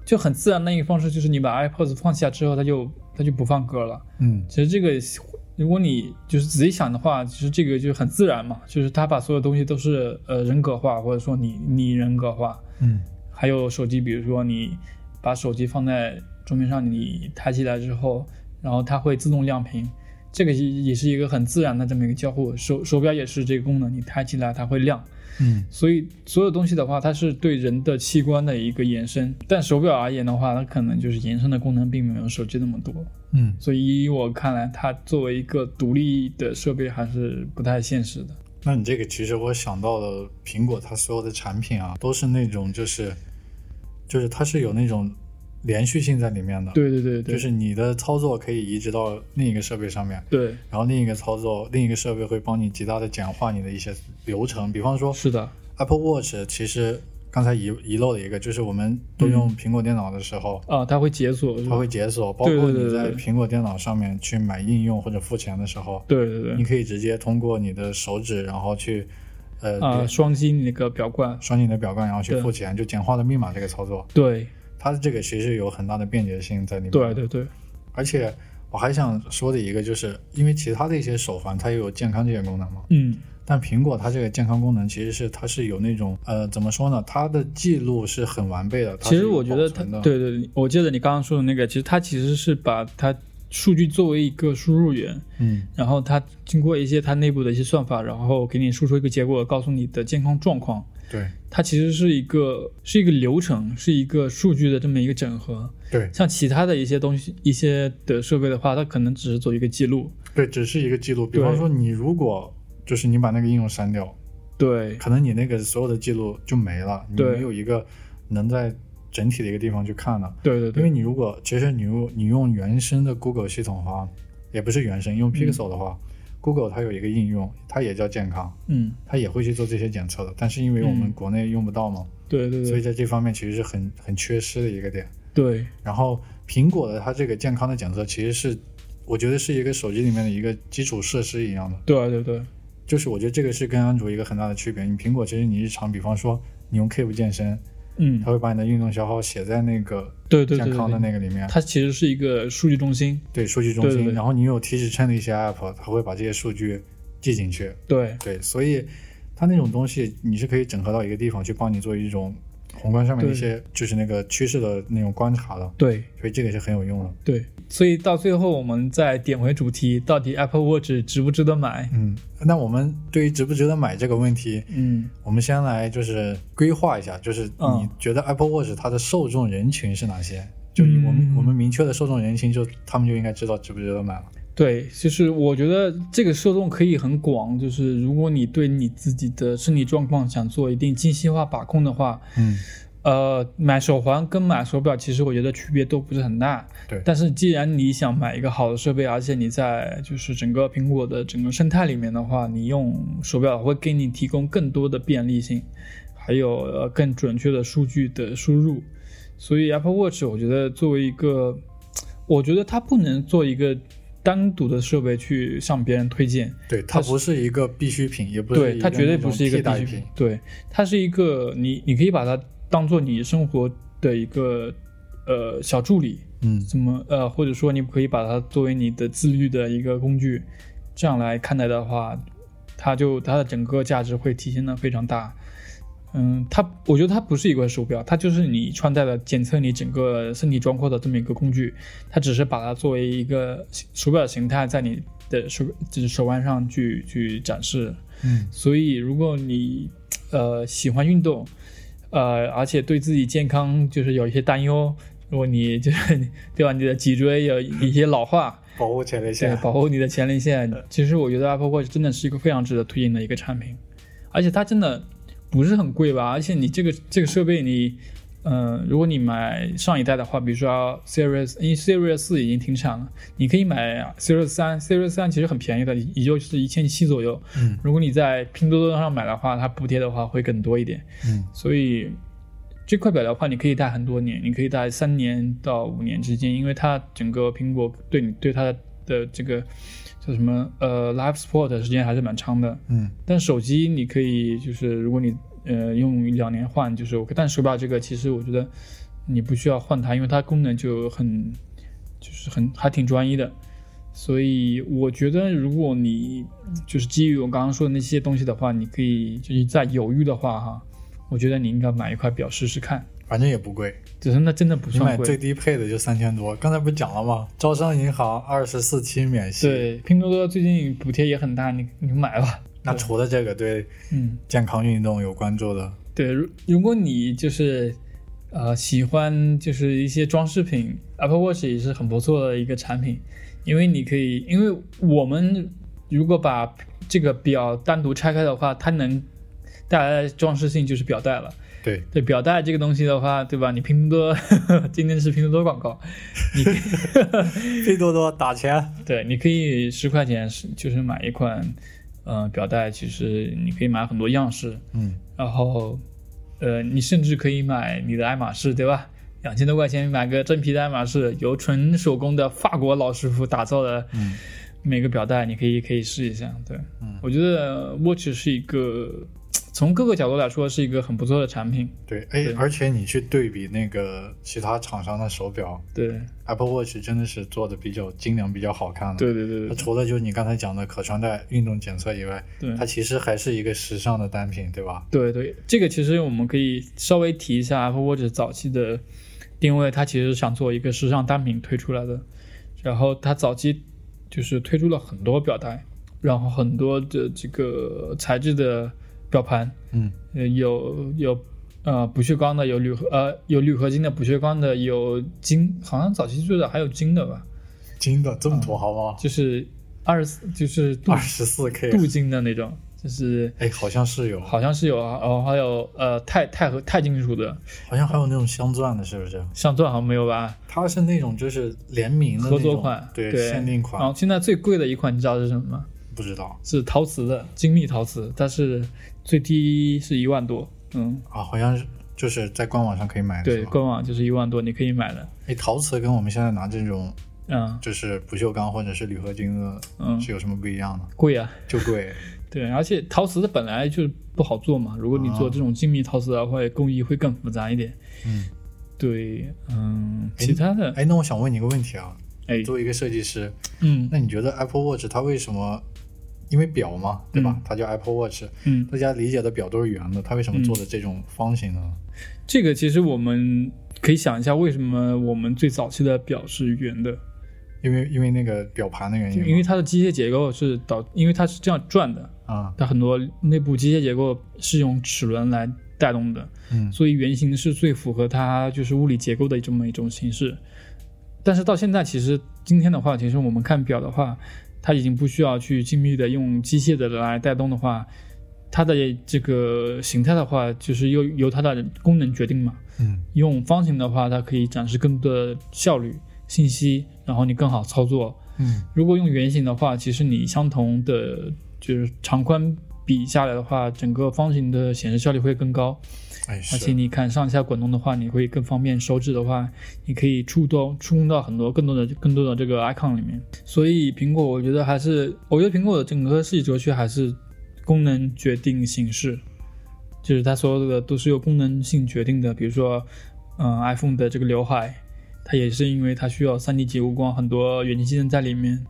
就很自然的一个方式，就是你把 AirPods 放下之后，它就它就不放歌了。嗯，其实这个，如果你就是仔细想的话，其实这个就很自然嘛，就是它把所有东西都是呃人格化，或者说你你人格化。嗯，还有手机，比如说你把手机放在桌面上，你抬起来之后，然后它会自动亮屏，这个也也是一个很自然的这么一个交互。手手表也是这个功能，你抬起来它会亮。嗯所以所有东西的话，它是对人的器官的一个延伸。但手表而言的话，它可能就是延伸的功能并没有手机那么多。嗯，所以以我看来，它作为一个独立的设备还是不太现实的。那你这个其实我想到了苹果它所有的产品啊，都是那种就是就是它是有那种连续性在里面的。。对对对对，就是你的操作可以移植到另一个设备上面，对，然后另一个操作，另一个设备会帮你极大的简化你的一些流程。比方说是的，Apple Watch，其实刚才遗遗漏了一个，就是我们都用苹果电脑的时候，啊，它会解锁，它会解锁，包括你在苹果电脑上面去买应用或者付钱的时候，对对对，你可以直接通过你的手指，然后去呃啊，双击那个表冠，双击你的表冠，然后去付钱，就简化了密码这个操作。对它的这个其实有很大的便捷性在里面。对对对，而且我还想说的一个，就是因为其他的一些手环它也有健康这些功能嘛，嗯，但苹果它这个健康功能其实是它是有那种呃怎么说呢？它的记录是很完备的。它其实我觉得对对，我记得你刚刚说的那个，其实它其实是把它数据作为一个输入源，嗯然后它经过一些它内部的一些算法，然后给你输出一个结果，告诉你的健康状况。对它其实是一个是一个流程，是一个数据的这么一个整合。对像其他的一些东西、一些的设备的话，它可能只是做一个记录。对，只是一个记录。比方说，你如果就是你把那个应用删掉，对可能你那个所有的记录就没了，你对没有一个能在整体的一个地方去看的。对对对，因为你如果其实你用你用原生的 Google 系统的话，也不是原生，用 Pixel 的话、o o g l e 它有一个应用，它也叫健康，嗯，它也会去做这些检测的。但是因为我们嗯国内用不到嘛，对对对所以在这方面其实是很很缺失的一个点。对然后苹果的它这个健康的检测，其实是我觉得是一个手机里面的一个基础设施一样的。对对对就是我觉得这个是跟安卓一个很大的区别。你苹果其实你日常，比方说你用 Keep 健身，嗯它，会把你的运动消耗写在那个对对对健康的那个里面。它其实是一个数据中心。对数据中心，对对对然后你有体脂秤的一些 app，它会把这些数据记进去。对对，所以它那种东西你是可以整合到一个地方去帮你做一种宏观上面的一些就是那个趋势的那种观察的，对所以这个是很有用的。对，所以到最后我们再点回主题，到底 Apple Watch 值不值得买？嗯，那我们对于值不值得买这个问题，嗯我们先来就是规划一下，就是嗯你觉得 Apple Watch 它的受众人群是哪些？就以我们、嗯我们明确的受众人群就，他们就应该知道值不值得买了。对，就是我觉得这个受众可以很广，就是如果你对你自己的身体状况想做一定精细化把控的话，嗯，呃，买手环跟买手表其实我觉得区别都不是很大。对但是既然你想买一个好的设备，而且你在就是整个苹果的整个生态里面的话，你用手表会给你提供更多的便利性，还有呃更准确的数据的输入。所以 Apple Watch 我觉得作为一个，我觉得它不能做一个单独的设备去向别人推荐。对，它不是一个必需品，也不是对，它绝对不是一个必需品，对，它是一个你你可以把它当做你生活的一个呃小助理，嗯怎么呃或者说你可以把它作为你的自律的一个工具，这样来看待的话，它就它的整个价值会体现的非常大。嗯，它我觉得它不是一个手表，它就是你穿戴的检测你整个身体状况的这么一个工具，它只是把它作为一个手表形态在你的手就是手腕上去去展示。嗯所以，如果你呃喜欢运动，呃，而且对自己健康就是有一些担忧，如果你就是对吧，你的脊椎有一些老化，保护前列对，腺。保护你的前列腺，其实我觉得 Apple Watch 真的是一个非常值得推荐的一个产品，而且它真的不是很贵吧？而且你这个这个设备你。嗯，如果你买上一代的话，比如说 Series，因为 Series 四已经停产了，你可以买 Series 三，Series 三其实很便宜的，也就是一千七左右。嗯如果你在拼多多上买的话，它补贴的话会更多一点。嗯所以这块表的话，你可以戴很多年，你可以戴三年到五年之间，因为它整个苹果对你对它的这个叫什么呃 Live Support 时间还是蛮长的。嗯但手机你可以就是如果你呃用两年换就是 OK，但手表这个其实我觉得你不需要换它，因为它功能就很就是很还挺专一的。所以我觉得，如果你就是基于我刚刚说的那些东西的话，你可以就是在犹豫的话哈，我觉得你应该买一块表试试看。反正也不贵，只是那真的不你买算贵。最低配的就三千多。刚才不讲了吗？招商银行二十四期免息。，对，拼多多最近补贴也很大，你你买吧。那除了这个对嗯，健康运动有关注的，对，如如果你就是呃喜欢就是一些装饰品，Apple Watch 也是很不错的一个产品，因为你可以，因为我们如果把这个表单独拆开的话，它能带来的装饰性就是表带了。对，对表带这个东西的话，对吧？你拼多多 今天是拼多多广告，你 拼多多打钱。对，你可以十块钱是就是买一款呃表带，其实你可以买很多样式，嗯，然后，呃，你甚至可以买你的爱马仕，对吧？两千多块钱买个真皮的爱马仕，由纯手工的法国老师傅打造的嗯每个表带，你可以可以试一下。对，嗯我觉得 Watch 是一个从各个角度来说是一个很不错的产品。对，哎对，而且你去对比那个其他厂商的手表对，，Apple Watch 真的是做的比较精良、比较好看了。对对对对它除了就是你刚才讲的可穿戴运动检测以外，对它其实还是一个时尚的单品，对吧？对对，这个其实我们可以稍微提一下 Apple Watch 早期的定位，它其实想做一个时尚单品推出来的，然后它早期就是推出了很多表带，然后很多的这个材质的表盘，嗯，呃，有有呃不锈钢的，有铝合呃有铝合金的，不锈钢的，有金，好像早期最早还有金的吧，金的这么土豪吗？就是二十四就是镀二十四 K，镀金的那种，就是哎，好像是有，好像是有啊，哦，还有呃钛钛和钛金属的，好像还有那种镶钻的，是不是？镶钻好像没有吧？它是那种就是联名的合作款，对，对，限定款，然后现在最贵的一款你知道是什么吗？不知道是陶瓷的，精密陶瓷，但是最低是一万多。嗯，啊，好像是就是在官网上可以买的，对，官网就是一万多，你可以买的。哎，陶瓷跟我们现在拿这种嗯就是不锈钢或者是铝合金的，嗯，是有什么不一样的？贵啊。就贵，对，而且陶瓷的本来就不好做嘛，如果你做这种精密陶瓷的话，工艺会更复杂一点。嗯，对，嗯，其他的，哎，那我想问你一个问题啊，哎，作为一个设计师，嗯那你觉得 Apple Watch 它为什么？因为表嘛，对吧？嗯它叫 Apple Watch，嗯，大家理解的表都是圆的，它为什么做的这种方形呢？这个其实我们可以想一下，为什么我们最早期的表是圆的？因为因为那个表盘的原因，因为它的机械结构是导，因为它是这样转的，啊，它很多内部机械结构是用齿轮来带动的，嗯所以圆形是最符合它就是物理结构的这么一种形式。但是到现在，其实今天的话，其实我们看表的话，它已经不需要去精密的用机械的来带动的话，它的这个形态的话，就是由由它的功能决定嘛。嗯用方形的话，它可以展示更多的效率、信息，然后你更好操作。嗯如果用圆形的话，其实你相同的就是长宽比下来的话，整个方形的显示效率会更高。哎而且，你看上下滚动的话，你会更方便。手指的话，你可以触动触控到很多更多的更多的这个 icon 里面。所以苹果，我觉得还是，我觉得苹果的整个设计哲学还是功能决定形式，就是它所有的都是由功能性决定的。比如说，嗯，iPhone 的这个刘海，它也是因为它需要 3D 结构光，很多元器件在里面。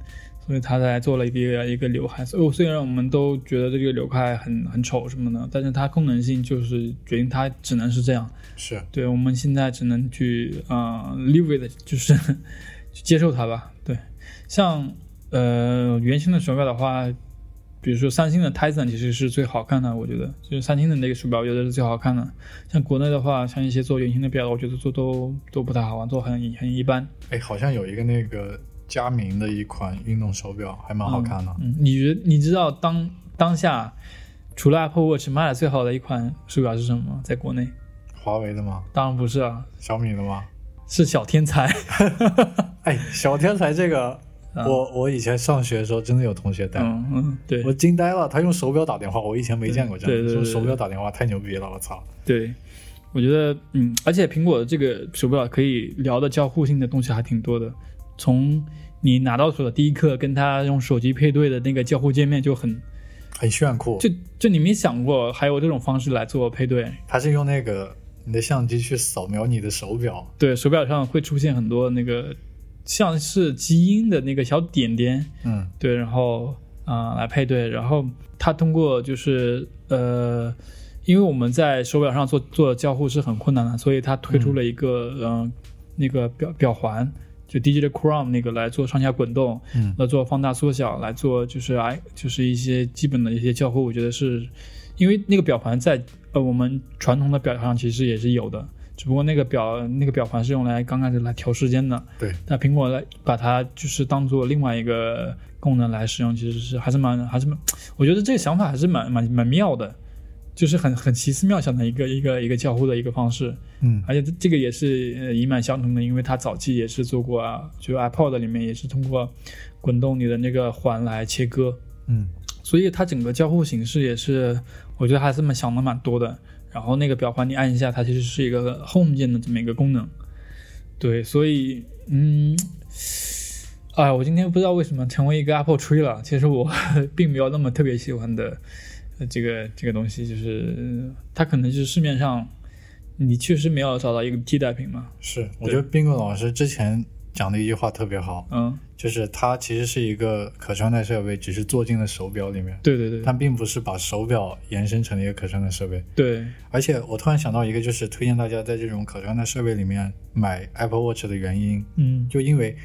所以它才做了一个一个刘海，所以虽然我们都觉得这个刘海很很丑什么的，但是它功能性就是决定它只能是这样。是对，我们现在只能去呃 live with，it，就是去 接受它吧。对，像呃圆形的手表的话，比如说三星的 Tizen 其实是最好看的，我觉得就是三星的那个手表，我觉得是最好看的。像国内的话，像一些做圆形的表，我觉得做都都不太好玩，做很很一般。哎，好像有一个那个佳明的一款运动手表，还蛮好看的。嗯，你觉你知道当当下除了 Apple Watch 卖的最好的一款手表是什么吗？在国内？华为的吗？当然不是啊，小米的吗？是小天才。哎，小天才这个，啊我我以前上学的时候真的有同学戴，嗯嗯，对我惊呆了，他用手表打电话，我以前没见过这样，用手表打电话太牛逼了，我操！对，我觉得嗯，而且苹果的这个手表可以聊的交互性的东西还挺多的，从你拿到手的第一刻，跟它用手机配对的那个交互界面就很，很炫酷，就就你没想过还有这种方式来做配对。他是用那个你的相机去扫描你的手表，对，手表上会出现很多那个像是基因的那个小点点，嗯。对，然后啊、呃来配对，然后它通过就是呃因为我们在手表上做做交互是很困难的，所以它推出了一个嗯、呃那个表表环，就 Digital Chrome 那个来做上下滚动，嗯。来做放大缩小，来做就是哎就是一些基本的一些交互，我觉得是因为那个表盘在呃我们传统的表上其实也是有的，只不过那个表那个表盘是用来刚开始来调时间的，对，那苹果来把它就是当做另外一个功能来使用，其实是还是蛮还是蛮，我觉得这个想法还是蛮蛮蛮妙的，就是很很奇思妙想的一个一个一个交互的一个方式，嗯而且这这个也是呃一脉相同的，因为它早期也是做过啊，就 iPod 里面也是通过滚动你的那个环来切割，嗯所以它整个交互形式也是，我觉得还是蛮想的蛮多的。然后那个表环你按一下，它其实是一个 Home 键的这么一个功能。对，所以嗯，哎，我今天不知道为什么成为一个 Apple 吹了。其实我 并没有那么特别喜欢的呃这个这个东西，就是呃它可能就是市面上你确实没有找到一个替代品嘛。是，我觉得冰棍老师之前讲的一句话特别好，嗯，就是它其实是一个可穿戴设备，只是做进了手表里面，对对对但并不是把手表延伸成了一个可穿戴设备。对，而且我突然想到一个，就是推荐大家在这种可穿戴设备里面买 Apple Watch 的原因，嗯就因为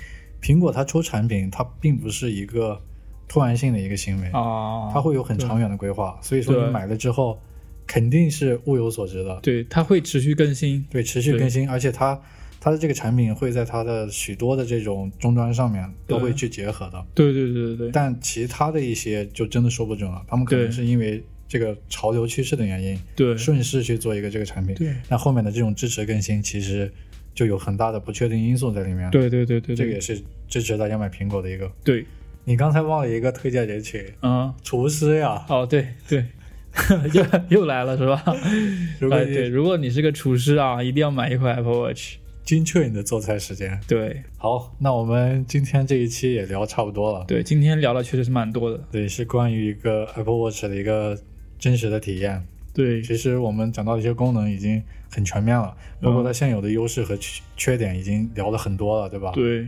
苹果它出产品，它并不是一个突然性的一个行为，啊，它会有很长远的规划，所以说你买了之后肯定是物有所值的，对它会持续更新。对，持续更新，而且它它的这个产品会在它的许多的这种终端上面都会去结合的，对对对对。对，但其他的一些就真的说不准了，他们可能是因为这个潮流趋势的原因，对。顺势去做一个这个产品，对。那后面的这种支持更新其实就有很大的不确定因素在里面，，对对对对，对。这个也是支持大家买苹果的一个。对，你刚才忘了一个推荐人群，嗯，厨师呀，哦对对，又又来了是吧？如果哎，对，如果你是个厨师啊，一定要买一块 Apple Watch。精确你的做菜时间。对好，那我们今天这一期也聊差不多了。对，今天聊的确实是蛮多的。对，是关于一个 Apple Watch 的一个真实的体验。对其实我们讲到的一些功能已经很全面了，包括它现有的优势和缺缺点已经聊了很多了，对吧？对，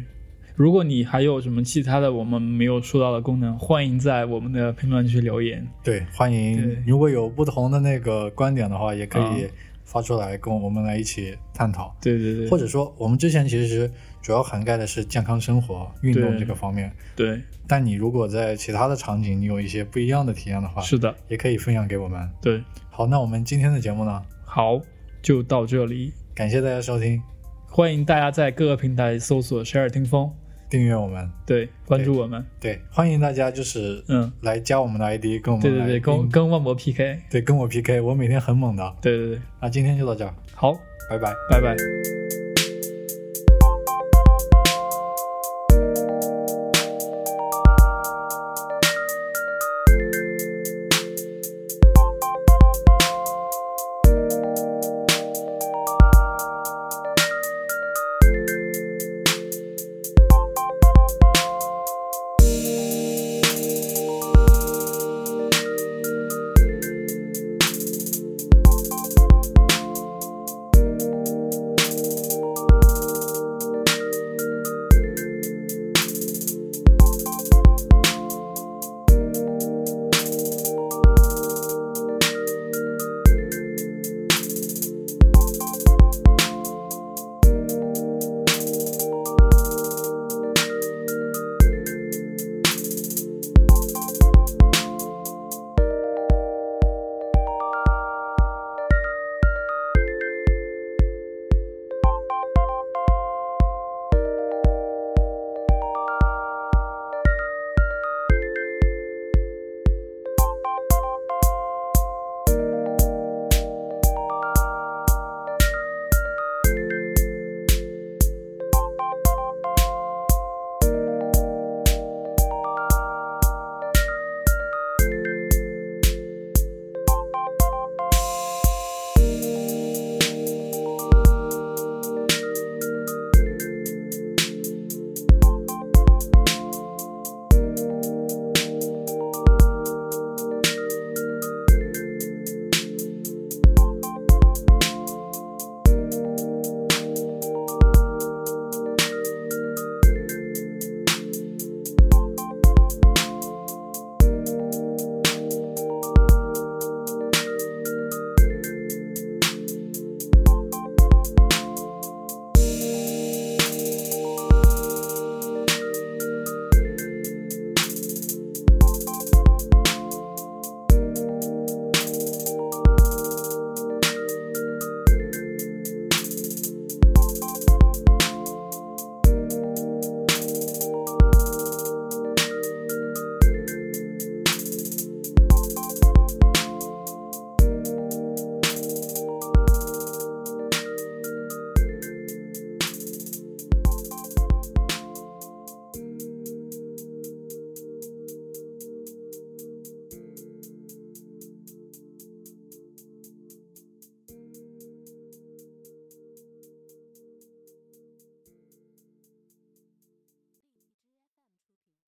如果你还有什么其他的我们没有说到的功能，欢迎在我们的评论区留言。对，欢迎如果有不同的那个观点的话，也可以嗯发出来，跟我们来一起探讨。对对对，或者说，我们之前其实主要涵盖的是健康生活、运动这个方面，对，但你如果在其他的场景，你有一些不一样的体验的话，是的，也可以分享给我们。对，好，那我们今天的节目呢，好，就到这里。感谢大家收听，欢迎大家在各个平台搜索“十二听风订阅我们，”，对，关注我们。对，欢迎大家就是嗯，来加我们的 ID，跟我们对对对，跟跟万博 PK。对跟我 PK，我每天很猛的。对对对，那今天就到这儿，好，拜拜。拜拜。